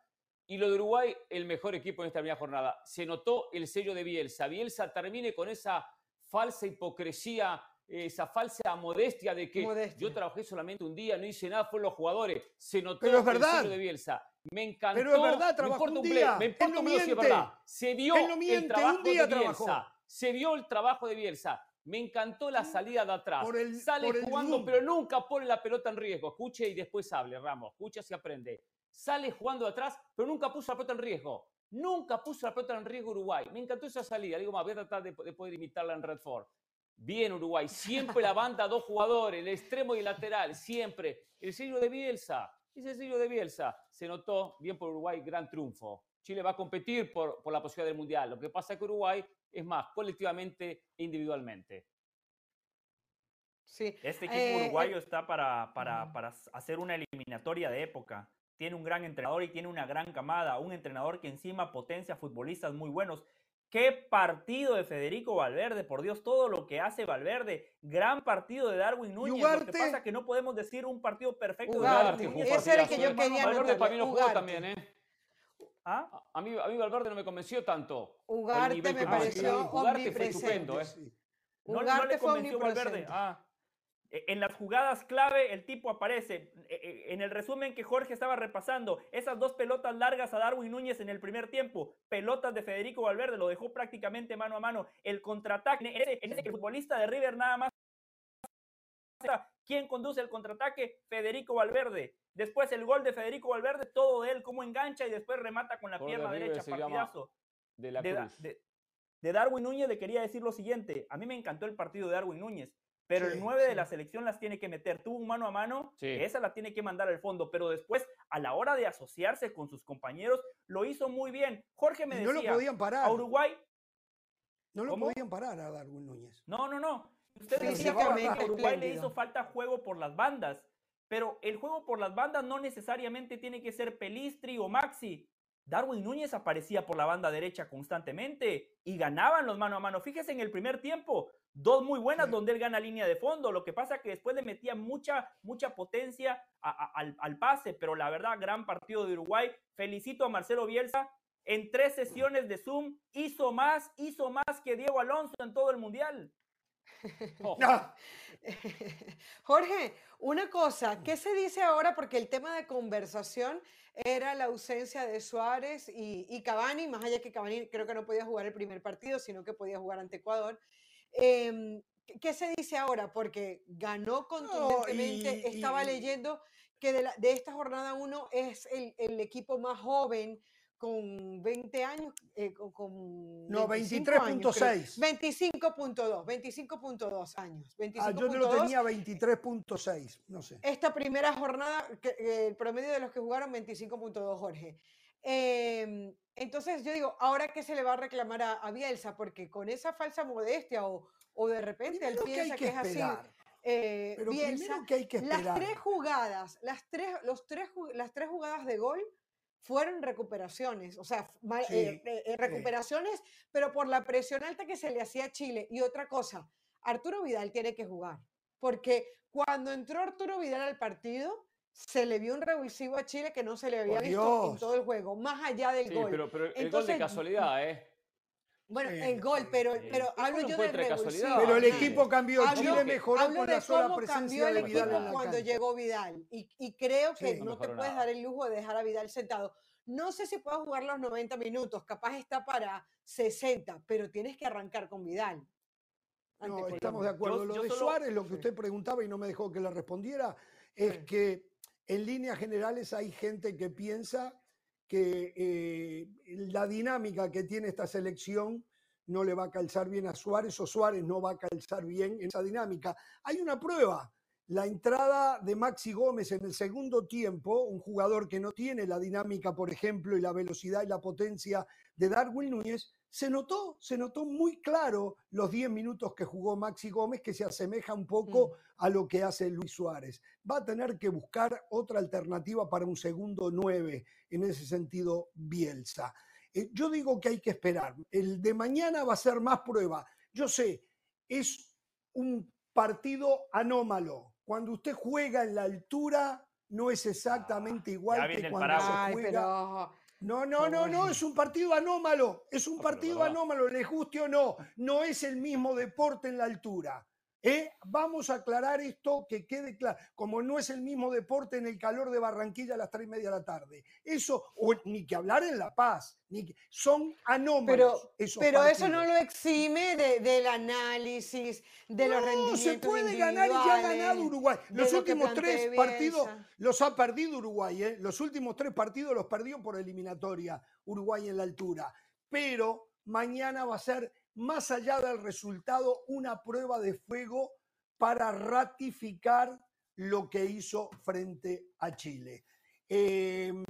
S2: Y lo de Uruguay, el mejor equipo en esta primera jornada. Se notó el sello de Bielsa. Bielsa termine con esa falsa hipocresía, esa falsa modestia de que
S3: Modestia.
S2: yo trabajé solamente un día, no hice nada, fueron los jugadores. Se notó
S1: Pero es verdad.
S2: el de Bielsa. Me encantó.
S1: Pero es verdad, trabajó un día.
S2: me importa un es verdad. Se vio
S1: Él no miente,
S2: el
S1: un
S2: trabajo
S1: día
S2: de
S1: trabajó.
S2: Bielsa. Se vio el trabajo de Bielsa. Me encantó la salida de atrás.
S1: Por el-
S2: Sale
S1: por el
S2: jugando,
S1: zoom.
S2: pero nunca pone la pelota en riesgo. Escuche y después hable, Ramos. Escucha si aprende. Sale jugando de atrás, pero nunca puso la pelota en riesgo. Nunca puso la pelota en riesgo Uruguay. Me encantó esa salida. Digo, más, voy a tratar de, de poder imitarla en Redford. Bien, Uruguay. Siempre la banda, dos jugadores, el extremo y el lateral. Siempre. El sello de Bielsa. Ese sello de Bielsa. Se notó bien por Uruguay, gran triunfo. Chile va a competir por, por la posibilidad del Mundial. Lo que pasa es que Uruguay es más colectivamente e individualmente.
S3: Sí.
S4: Este equipo
S3: Eh,
S4: uruguayo
S3: eh,
S4: está para, para,
S3: Ujú.
S4: para hacer una eliminatoria de época. Tiene un gran entrenador y tiene una gran camada. Un entrenador que encima potencia futbolistas muy buenos. Qué partido de Federico Valverde, por Dios, todo lo que hace Valverde. Gran partido de Darwin Núñez. Lo que
S1: Ugarte-
S4: pasa es que no podemos decir un partido perfecto de
S3: Ugarte,
S4: Darwin Núñez.
S3: Ese era el que
S2: partidazo,
S3: yo
S2: ¿eh?
S3: quería
S2: Valverde para mí no jugó
S3: Ugarte.
S2: también, ¿eh?
S4: ¿Ah?
S2: A mí, a mí Valverde no me convenció tanto.
S3: Ugarte me pareció.
S2: Ugarte fue estupendo, ¿eh?
S1: Sí.
S4: No, no
S3: Ugarte
S4: le
S3: fue
S4: convenció Valverde. Ah. E- En las jugadas clave el tipo aparece. E- e- En el resumen que Jorge estaba repasando, esas dos pelotas largas a Darwin Núñez en el primer tiempo, pelotas de Federico Valverde, lo dejó prácticamente mano a mano. El contraataque, en ese, en futbolista de River nada más. ¿Quién conduce el contraataque? Federico Valverde. Después el gol de Federico Valverde, todo de él, cómo engancha y después remata con la pierna derecha. Partidazo
S2: De la
S4: de, de- de Darwin Núñez le quería decir lo siguiente. A mí me encantó el partido de Darwin Núñez, pero
S1: Sí,
S4: el 9 de la selección las tiene que meter. Tuvo un mano a mano,
S2: Sí.
S4: esa la tiene que mandar al fondo, pero después, a la hora de asociarse con sus compañeros, lo hizo muy bien. Jorge me
S1: Y no lo
S4: decía,
S1: podían parar.
S4: a Uruguay,
S1: No lo
S4: ¿Cómo?
S1: podían parar a Darwin Núñez.
S4: no, no, no. Usted
S1: Sí,
S4: decía que a Uruguay le hizo falta juego por las bandas, pero el juego por las bandas no necesariamente tiene que ser Pelistri o Maxi. Darwin Núñez aparecía por la banda derecha constantemente y ganaban los mano a mano. Fíjese en el primer tiempo, dos muy buenas
S1: Sí.
S4: donde él gana línea de fondo. Lo que pasa que después le metía mucha, mucha potencia a- a- al, al pase, pero la verdad, gran partido de Uruguay. Felicito a Marcelo Bielsa. En tres sesiones de Zoom hizo más, hizo más que Diego Alonso en todo el Mundial.
S2: Oh,
S3: Jorge, una cosa, ¿qué se dice ahora? Porque el tema de conversación era la ausencia de Suárez y, y Cavani, más allá que Cavani creo que no podía jugar el primer partido, sino que podía jugar ante Ecuador. Em, ¿qué- ¿Qué se dice ahora? Porque ganó contundentemente,
S1: y-
S3: estaba
S1: y-
S3: leyendo que de, la- de esta jornada 1 es el, el equipo más joven con 20 años, eh, con, con
S1: No,
S3: 25 años, creo.
S1: 23.6.
S3: 25.2, 25.2 años.
S1: ah, yo no lo
S3: 25.2.
S1: tenía 23.6, no sé.
S3: Esta primera jornada, que, eh, el promedio de los que jugaron 25.2, Jorge. Em, entonces yo digo, ¿ahora qué se le va a reclamar a, a Bielsa? Porque con esa falsa modestia o, o de repente él piensa
S1: que
S3: que, es así. eh,
S1: Pero
S3: Bielsa,
S1: primero que hay que
S3: las
S1: esperar.
S3: tres jugadas, las tres, los tres, las tres jugadas de gol fueron recuperaciones, o sea,
S1: Sí,
S3: eh, eh, eh, recuperaciones, pero por la presión alta que se le hacía a Chile. Y otra cosa, Arturo Vidal tiene que jugar, porque cuando entró Arturo Vidal al partido, se le vio un revulsivo a Chile que no se le había visto en todo el juego, más allá del
S2: sí,
S3: gol.
S2: pero, pero el gol de
S3: Entonces,
S2: casualidad, ¿eh?
S3: Bueno,
S1: Sí,
S3: el gol, pero,
S1: sí.
S3: pero hablo yo del revulsivo.
S1: Pero el equipo cambió,
S3: Hablo-
S1: Chile mejoró
S3: hablo
S1: con
S3: de
S1: la sola
S3: cómo cambió
S1: presencia
S3: el
S1: de Vidal
S3: equipo
S1: en la
S3: cuando
S1: cancha.
S3: llegó Vidal. Y, y creo que
S1: Sí.
S2: No
S3: no, te puedes
S2: nada.
S3: dar el lujo de dejar a Vidal sentado. No sé si puede jugar los 90 minutos, capaz está para 60, pero tienes que arrancar con Vidal.
S1: No, estamos de acuerdo.
S4: Yo-
S1: lo
S4: yo
S1: de
S4: solo-
S1: Suárez, lo que usted preguntaba y no me dejó que le respondiera, es
S3: Sí.
S1: que en líneas generales hay gente que piensa que eh, la dinámica que tiene esta selección no le va a calzar bien a Suárez o Suárez no va a calzar bien en esa dinámica. Hay una prueba, la entrada de Maxi Gómez en el segundo tiempo, un jugador que no tiene la dinámica, por ejemplo, y la velocidad y la potencia de Darwin Núñez, se notó, se notó muy claro los 10 minutos que jugó Maxi Gómez, que se asemeja un poco a lo que hace Luis Suárez. Va a tener que buscar otra alternativa para un segundo 9, en ese sentido, Bielsa. Eh, yo digo que hay que esperar. El de mañana va a ser más prueba. Yo sé, es un partido anómalo. Cuando usted juega en la altura, no es exactamente
S4: Ah,
S1: igual
S4: ya
S1: que cuando se
S3: Ay,
S1: juega.
S3: pero
S1: No, no, no, no, es un partido anómalo, es un
S2: pero
S1: partido anómalo, les guste o no, no es el mismo deporte en la altura. ¿Eh? Vamos a aclarar esto, que quede claro, como no es el mismo deporte en el calor de Barranquilla a las tres y media de la tarde. Eso, o ni que hablar en La Paz, ni que- son anómalos
S3: Pero,
S1: esos
S3: pero eso no lo exime de- del análisis, de los
S1: No,
S3: rendimientos
S1: se puede ganar y ya ha ganado Uruguay. Los últimos tres partidos los ha perdido Uruguay. ¿eh? Los últimos tres partidos los perdió por eliminatoria Uruguay en la altura. Pero mañana va a ser, más allá del resultado, una prueba de fuego para ratificar lo que hizo frente a Chile. Em,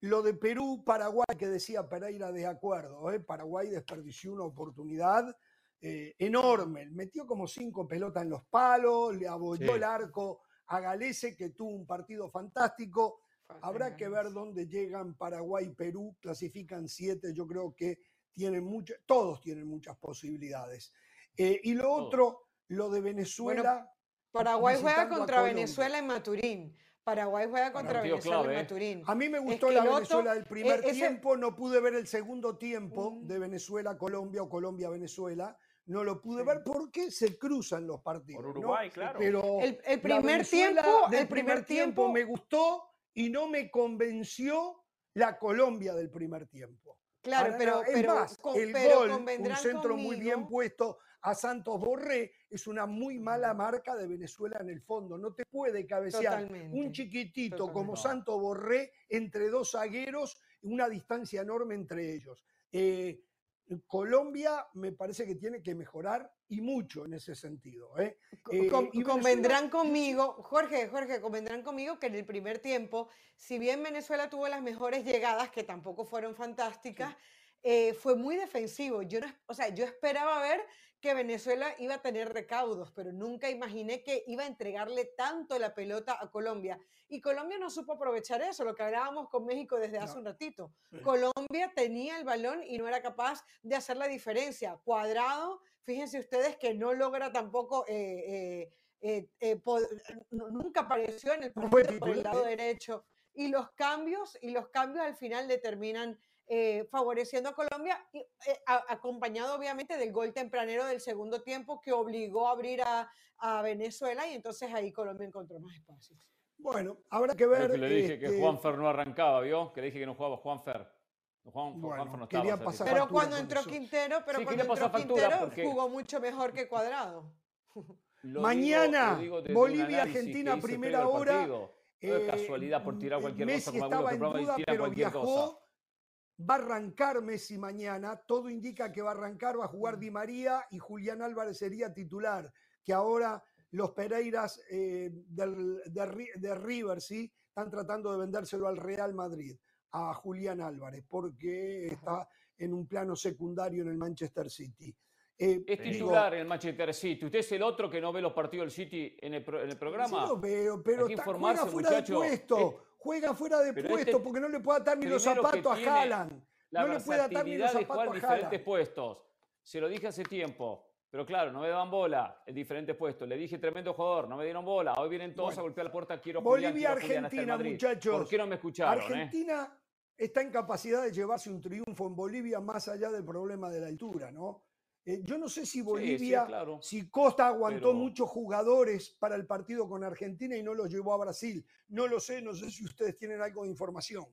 S1: lo de Perú, Paraguay, que decía Pereira de acuerdo, ¿eh? Paraguay desperdició una oportunidad eh, enorme. Metió como cinco pelotas en los palos, le abolló
S2: Sí.
S1: el arco a Galese, que tuvo un partido fantástico. Habrá que ver dónde llegan Paraguay y Perú, clasifican siete, yo creo que tienen mucho, todos tienen muchas posibilidades. Eh, y lo otro, lo de Venezuela.
S3: Paraguay juega contra. Venezuela en Maturín. Paraguay juega contra
S2: Partido
S3: Venezuela
S2: clave,
S3: en
S2: ¿eh?
S3: Maturín.
S1: A mí me
S3: Es
S1: gustó
S3: que
S1: la Venezuela del primer
S3: e- ese-
S1: tiempo, no pude ver el segundo tiempo
S3: Mm.
S1: de Venezuela-Colombia o Colombia-Venezuela, no lo pude
S3: Sí.
S1: ver porque se cruzan los partidos.
S4: Por
S1: ¿no?
S4: Uruguay, claro.
S1: Pero
S3: El, primer tiempo, el primer tiempo,
S1: me gustó y no me convenció la Colombia del primer tiempo.
S3: Claro, pero.
S1: Es
S3: pero,
S1: más,
S3: con-
S1: el
S3: pero
S1: gol, un centro muy bien puesto a Santos Borré, es una muy mala marca de Venezuela en el fondo. No te puede cabecear
S3: Totalmente,
S1: un chiquitito como. Santos Borré entre dos zagueros, una distancia enorme entre ellos. Eh, Colombia me parece que tiene que mejorar y mucho en ese sentido. ¿eh? Eh,
S3: con-
S1: y Venezuela-
S3: convendrán conmigo, Jorge, Jorge, convendrán conmigo que en el primer tiempo, si bien Venezuela tuvo las mejores llegadas, que tampoco fueron fantásticas, eh, fue muy defensivo. Yo no, o sea, yo esperaba ver que Venezuela iba a tener recaudos, pero nunca imaginé que iba a entregarle tanto la pelota a Colombia. Y Colombia no supo aprovechar eso, lo que hablábamos con México desde hace
S1: No.
S3: un ratito. Colombia tenía el balón y no era capaz de hacer la diferencia. Cuadrado, fíjense ustedes que no logra tampoco, eh, eh, eh, nunca apareció en el partido por el lado derecho. Y los cambios, y los cambios al final determinan eh, favoreciendo a Colombia, y, eh, a- acompañado obviamente del gol tempranero del segundo tiempo que obligó a abrir a, a Venezuela y entonces ahí Colombia encontró más espacios.
S1: Bueno, habrá que ver.
S2: que le dije que
S1: este,
S2: Juanfer no arrancaba, ¿vio? Que le dije que no jugaba Juanfer. Juan,
S1: Bueno,
S2: Juanfer no estaba.
S1: pasar
S2: así que-
S3: Pero cuando entró. Quintero, pero
S2: Sí,
S3: cuando entró Quintero
S2: porque-
S3: jugó mucho mejor que Cuadrado.
S2: Lo
S1: Mañana,
S2: digo
S1: Bolivia, Argentina,
S2: que
S1: primera hora.
S2: No es
S1: Eh,
S2: casualidad por tirar cualquier
S1: Messi
S2: cosa como
S1: estaba en duda, pero viajó.
S2: cosa.
S1: Va a arrancar Messi mañana. Todo indica que va a arrancar, va a jugar Di María y Julián Álvarez sería titular. Que ahora los Pereiras eh, del- de, de River, ¿sí? Están tratando de vendérselo al Real Madrid, a Julián Álvarez, porque está en un plano secundario en el Manchester City. Eh,
S2: Es titular en el Manchester City. ¿Usted es el otro que no ve los partidos del City en el, pro- en el programa?
S1: Sí lo veo, pero
S2: Hay que
S1: está-
S2: informarse,
S1: fuera
S2: muchacho.
S1: de puesto.
S2: Eh,
S1: juega fuera de
S2: pero
S1: puesto
S2: este
S1: porque no le puede atar ni los zapatos a Haaland.
S2: La
S1: no le puede atar ni los zapatos a
S2: diferentes puestos. Se lo dije hace tiempo. Pero claro, no me daban bola en diferentes puestos. Le dije tremendo jugador, no me dieron bola. Hoy vienen todos
S1: Bueno.
S2: a golpear la puerta. Quiero Julián,
S1: Bolivia,
S2: quiero Julián hasta el
S1: Argentina,
S2: Madrid.
S1: muchachos.
S2: ¿Por qué no me escucharon? eh?
S1: Argentina está en capacidad de llevarse un triunfo en Bolivia más allá del problema de la altura, ¿no? Eh, yo no sé si
S2: sí,
S1: Bolivia,
S2: claro.
S1: si Costa aguantó
S2: Pero-
S1: muchos jugadores para el partido con Argentina y no los llevó a Brasil. No lo sé, no sé si ustedes tienen algo de información.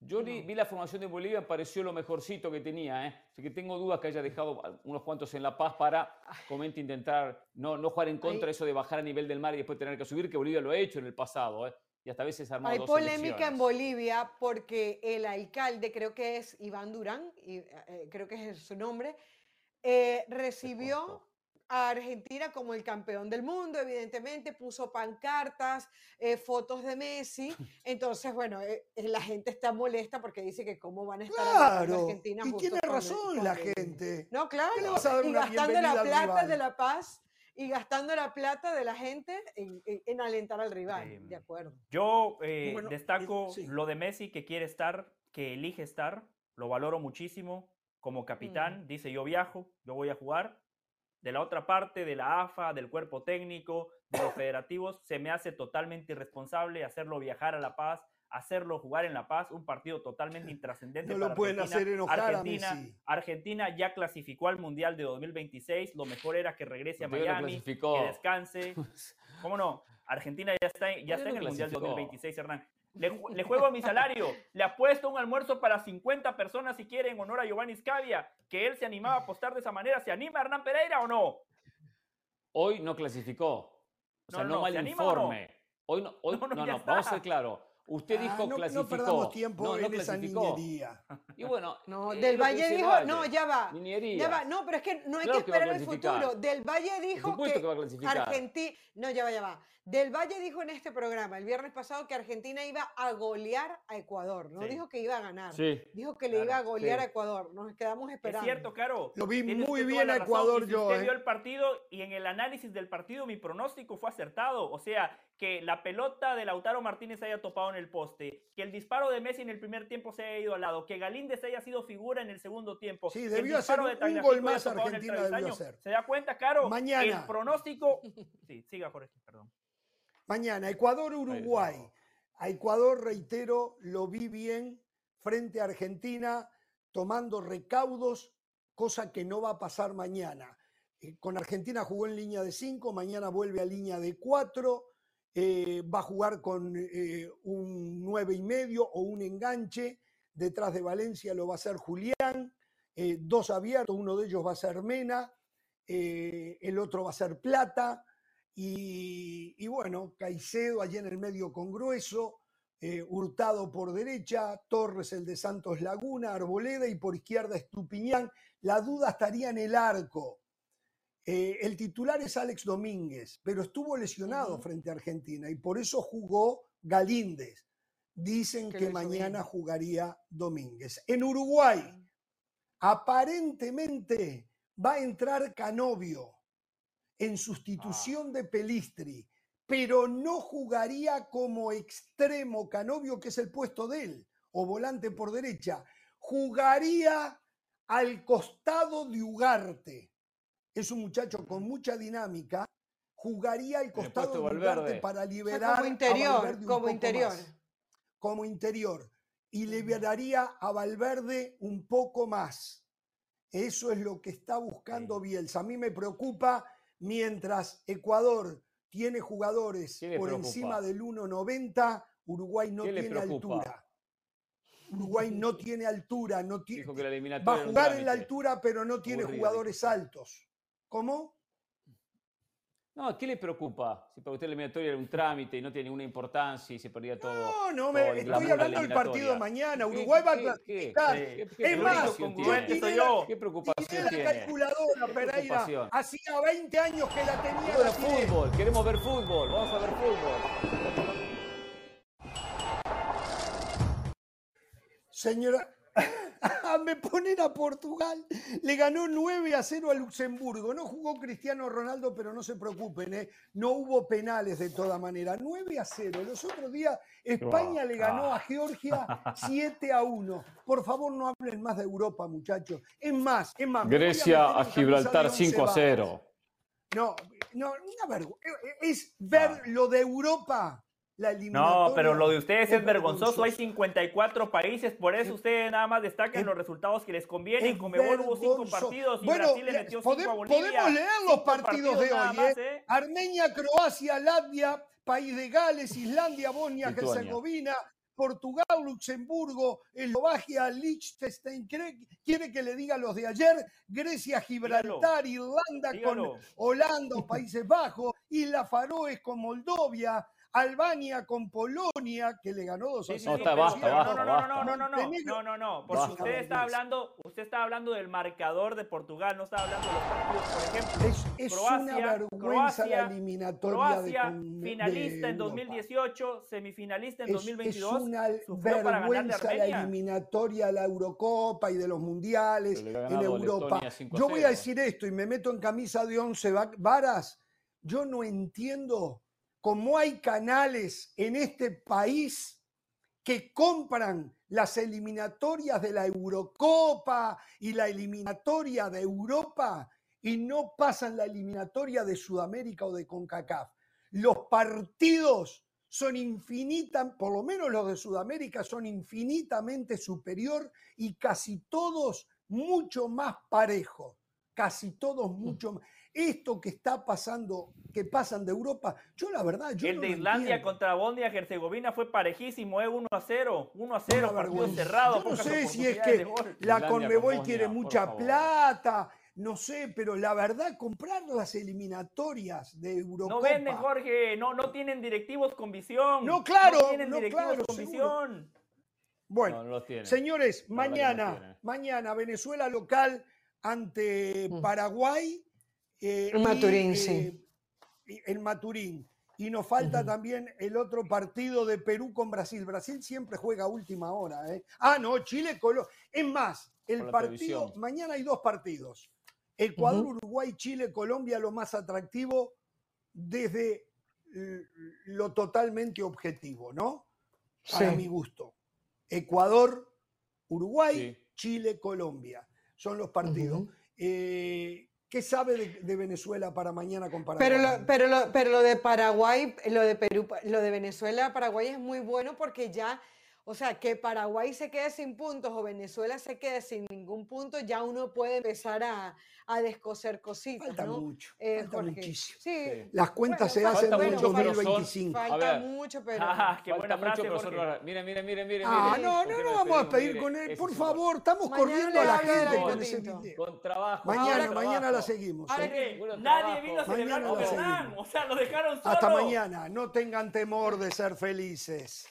S2: Yo vi la formación de Bolivia, pareció lo mejorcito que tenía. ¿eh? Así que tengo dudas que haya dejado a- unos cuantos en La Paz para, comente, intentar no, no jugar en contra de
S3: Hay-
S2: eso de bajar a nivel del mar y después tener que subir, que Bolivia lo ha hecho en el pasado. ¿eh? Y hasta a veces ha armado
S3: Hay
S2: dos
S3: polémica en. Bolivia porque el alcalde, creo que es Iván Durán, y, eh, creo que es su nombre, eh, recibió a Argentina como el campeón del mundo, evidentemente, puso pancartas, eh, fotos de Messi. Entonces, bueno, eh, eh, la gente está molesta porque dice que cómo van a estar a
S1: Claro,
S3: Argentina
S1: y tiene razón
S3: con
S1: la
S3: el-
S1: gente.
S3: No, claro.
S1: ¿Qué le vas a dar
S3: y
S1: una
S3: gastando la plata
S1: rival?
S3: de La Paz y gastando la plata de la gente en, en- en alentar al rival.
S4: Em,
S3: de acuerdo.
S4: Yo eh,
S1: Bueno,
S4: destaco
S1: eh, sí.
S4: lo de Messi que quiere estar, que elige estar, lo valoro muchísimo como capitán, dice yo viajo, yo voy a jugar de la otra parte, de la AFA, del cuerpo técnico, de los federativos, se me hace totalmente irresponsable hacerlo viajar a La Paz, hacerlo jugar en La Paz, un partido totalmente intrascendente.
S1: No lo pueden hacer enojar
S4: Argentina,
S1: a Messi.
S4: Argentina ya clasificó al Mundial de 2026, lo mejor era que regrese a Miami,
S2: clasificó.
S4: que descanse. ¿Cómo no? Argentina ya está, ya está en el Mundial de
S2: clasificó.
S4: 2026, Hernán. Le, ju- le juego mi salario, le apuesto un almuerzo para 50 personas si quiere en honor a Giovanni Scavia, que él se animaba a apostar de esa manera. ¿Se anima Hernán Pereira o no?
S2: Hoy no clasificó. O sea,
S4: No,
S2: no,
S4: no,
S2: mal informe. Hoy no, hoy,
S4: No, no,
S2: no, vamos a ser claros. Usted
S1: Ah,
S2: dijo
S1: no,
S2: clasificó.
S1: no perdamos tiempo
S2: No, no
S1: en esa
S2: clasificó.
S1: niñería.
S2: Y bueno,
S3: No,
S2: es
S3: Del Valle dijo,
S2: Valle.
S3: no, ya va.
S2: Niñería.
S3: Ya va, no, pero es que no hay
S2: Claro
S3: que esperar el futuro. Del Valle dijo que,
S2: que.
S3: Argentina, no, ya va, ya va. Del Valle dijo en este programa el viernes pasado que Argentina iba a golear a Ecuador, no
S4: Sí.
S3: dijo que iba a ganar.
S2: Sí.
S3: Dijo que le
S4: Claro,
S3: iba a golear
S2: sí.
S3: a Ecuador. Nos quedamos
S4: Es
S3: esperando.
S4: cierto, Caro.
S1: Lo vi muy bien a
S4: razón,
S1: Ecuador
S4: si
S1: yo,
S4: Usted
S1: ¿eh?
S4: vio el partido y en el análisis del partido mi pronóstico fue acertado. O sea, que la pelota de Lautaro Martínez haya topado en el poste, que el disparo de Messi en el primer tiempo se haya ido al lado, que Galíndez haya sido figura en el segundo tiempo.
S1: Sí, debió hacer
S4: de
S1: un gol más Argentina debió hacer.
S4: ¿Se da cuenta, Caro?
S1: Mañana.
S4: El pronóstico... Sí, siga, Jorge, perdón.
S1: Mañana, Ecuador-Uruguay. A Ecuador, reitero, lo vi bien frente a Argentina, tomando recaudos, cosa que no va a pasar mañana. Eh, con Argentina jugó en línea de 5, mañana vuelve a línea de 4, va a jugar con eh, un 9 y medio o un enganche. Detrás de Valencia lo va a hacer Julián, eh, dos abiertos, uno de ellos va a ser Mena, eh, el otro va a ser Plata. Y, y bueno, Caicedo allí en el medio con Grueso, eh, Hurtado por derecha, Torres el de Santos Laguna, Arboleda y por izquierda Estupiñán. La duda estaría en el arco. Eh, el titular es Alex Domínguez, pero estuvo lesionado frente a Argentina y por eso jugó Galíndez. Dicen
S3: Que
S1: mañana
S3: bien.
S1: jugaría Domínguez. En Uruguay, aparentemente va a entrar Canovio en sustitución de Pelistri, pero no jugaría como extremo Canovio, que es el puesto de él, o volante por derecha. Jugaría al costado de Ugarte. Es un muchacho con mucha dinámica. Jugaría al
S2: el
S1: costado de
S2: Valverde.
S1: para
S3: O sea,
S1: liberar
S3: como
S1: a
S3: interior,
S1: Valverde un
S3: como
S1: poco
S3: interior.
S1: más como interior y liberaría a Valverde un poco más. Eso es lo que está buscando Bielsa. A mí me preocupa mientras Ecuador tiene jugadores
S2: ¿Qué le
S1: por
S2: preocupa?
S1: encima del 1.90, Uruguay no
S2: ¿Qué le
S1: tiene
S2: preocupa?
S1: altura. Uruguay no tiene altura, no tiene,
S2: Dijo que la
S1: va a jugar en la altura, pero no tiene
S2: Aburrido,
S1: jugadores altos. ¿Cómo?
S2: No, ¿qué le preocupa? Si para usted la eliminatoria era un trámite y no tiene ninguna importancia y se perdía todo.
S1: No, no, me, estoy
S2: la
S1: hablando del partido de mañana.
S2: ¿Qué-
S1: Uruguay va a clasificar. Es más,
S2: tiene?
S4: yo.
S2: ¿Qué preocupación
S1: Tiene la calculadora, Pereira. Hacía 20 años que la tenía. La tiré.
S2: fútbol, queremos ver fútbol, vamos a ver fútbol.
S1: Señora, me ponen a Portugal. Le ganó 9 a 0 a Luxemburgo. No jugó Cristiano Ronaldo, pero no se preocupen, ¿eh? no hubo penales de toda manera. 9 a 0. Los otros días España le ganó a Georgia 7 a 1. Por favor, no hablen más de Europa, muchachos. Es más, es más. a
S2: Grecia a Gibraltar
S1: de once
S2: 5 a
S1: varas.
S2: 0.
S1: No, no, una vergüenza. Es ver lo de Europa, la eliminatoria.
S4: No, pero lo de ustedes es vergonzoso. Hay
S1: vergonzoso.
S4: 54 países, por eso ustedes nada más destacan
S1: es-
S4: los resultados que les convienen.
S1: es
S4: Conmebol hubo cinco partidos y
S1: Bueno,
S4: Brasil le metió
S1: pode-
S4: cinco a Bolivia.
S1: podemos leer los partidos de hoy,
S4: más,
S1: ¿eh?
S4: ¿eh?
S1: Armenia, Croacia, Latvia, País de Gales, Islandia, Bosnia. Herzegovina, Portugal, Luxemburgo, Eslovaquia, Liechtenstein. ¿Quiere, quiere que le diga los de ayer? Grecia, Gibraltar, Irlanda
S4: Dígalo.
S1: con Holanda Países Bajos, Islas Faroes con Moldovia, Albania con Polonia, que le ganó 2 a
S4: Sí, sí,
S1: 0.
S2: No,
S4: no, no, no, no, no, no, no, no, no, no, porque usted está hablando, usted está hablando del marcador de Portugal, no está hablando de los partidos, por ejemplo.
S1: Es, es
S4: Croacia,
S1: una vergüenza
S4: Croacia,
S1: la eliminatoria
S4: Croacia,
S1: de, con- de
S4: finalista en
S1: Europa.
S4: 2018, semifinalista en
S1: Es-
S4: 2022,
S1: Es una
S4: para
S1: vergüenza la eliminatoria la Eurocopa y de los mundiales en Europa.
S2: Letonia 5 a
S1: Yo voy a
S2: 0.
S1: decir esto y me meto en camisa de once va- varas. Yo no entiendo cómo hay canales en este país que compran las eliminatorias de la Eurocopa y la eliminatoria de Europa y no pasan la eliminatoria de Sudamérica o de CONCACAF. Los partidos son infinitas, por lo menos los de Sudamérica son infinitamente superior y casi todos mucho más parejos, casi todos
S4: Mm.
S1: mucho más. Esto que está pasando, que pasan de Europa, yo la verdad, yo
S4: el
S1: no
S4: de
S1: lo
S4: Islandia
S1: entiendo.
S4: contra Bosnia-Herzegovina fue parejísimo, ¿eh? 1 a 0. 1 a 0,
S1: Una
S4: partido
S1: vergüenza.
S4: cerrado.
S1: Yo no sé si es que la
S2: con
S1: Conmebol
S2: Bosnia,
S1: quiere mucha plata, no sé, pero la verdad, comprar las eliminatorias de Europa.
S4: No venden, Jorge, no, no tienen directivos con visión.
S1: No, claro,
S4: No tienen
S1: no,
S4: directivos
S1: claro,
S4: con
S1: seguro.
S4: visión.
S1: Bueno,
S2: No,
S1: señores, mañana, mañana Venezuela local ante
S3: Mm.
S1: Paraguay. Eh,
S3: En
S1: y,
S3: Maturín,
S1: eh,
S3: sí.
S1: y- En Maturín. Y nos falta también el otro partido de Perú con Brasil. Brasil siempre juega a última hora. ¿eh? Ah, no, Chile, Colombia. Es más, el partido,
S2: televisión.
S1: mañana hay dos partidos. Ecuador, Uruguay, Chile, Colombia, lo más atractivo desde lo totalmente objetivo, ¿no? Para
S3: Sí.
S1: mi gusto. Ecuador, Uruguay,
S2: Sí.
S1: Chile, Colombia. Son los partidos. Eh, ¿Qué sabe de, de Venezuela para mañana con?
S3: Pero lo, pero, lo, pero lo de Paraguay, lo de Perú, lo de Venezuela, Paraguay es muy bueno porque ya, o sea, que Paraguay se quede sin puntos o Venezuela se quede sin ningún punto, ya uno puede empezar a, a descoser cositas,
S1: Falta
S3: ¿no?
S1: mucho,
S3: Eh,
S1: falta
S3: Jorge.
S1: muchísimo.
S3: Sí.
S1: Las cuentas
S3: Bueno,
S1: se hacen en el
S2: mucho, pero son-
S1: 2025.
S2: A
S3: falta mucho, pero...
S4: Ah, qué
S2: Falta
S4: buena
S2: mucho,
S4: frase,
S2: profesor. Mire, mire, mire, mire.
S1: Ah,
S2: mire.
S1: no,
S2: ¿Por
S1: no, no vamos a pedir
S2: Mire,
S1: con él. Por favor, estamos
S3: Mañana
S1: corriendo a la gente con ese video.
S2: Con trabajo.
S1: Mañana,
S2: con
S1: mañana la seguimos.
S3: Ahora
S1: ¿eh?
S3: que-
S4: Nadie
S2: trabajo.
S4: vino a celebrar con
S1: la
S4: Hernán. O sea, lo dejaron solo.
S1: Hasta mañana. No tengan temor de ser felices.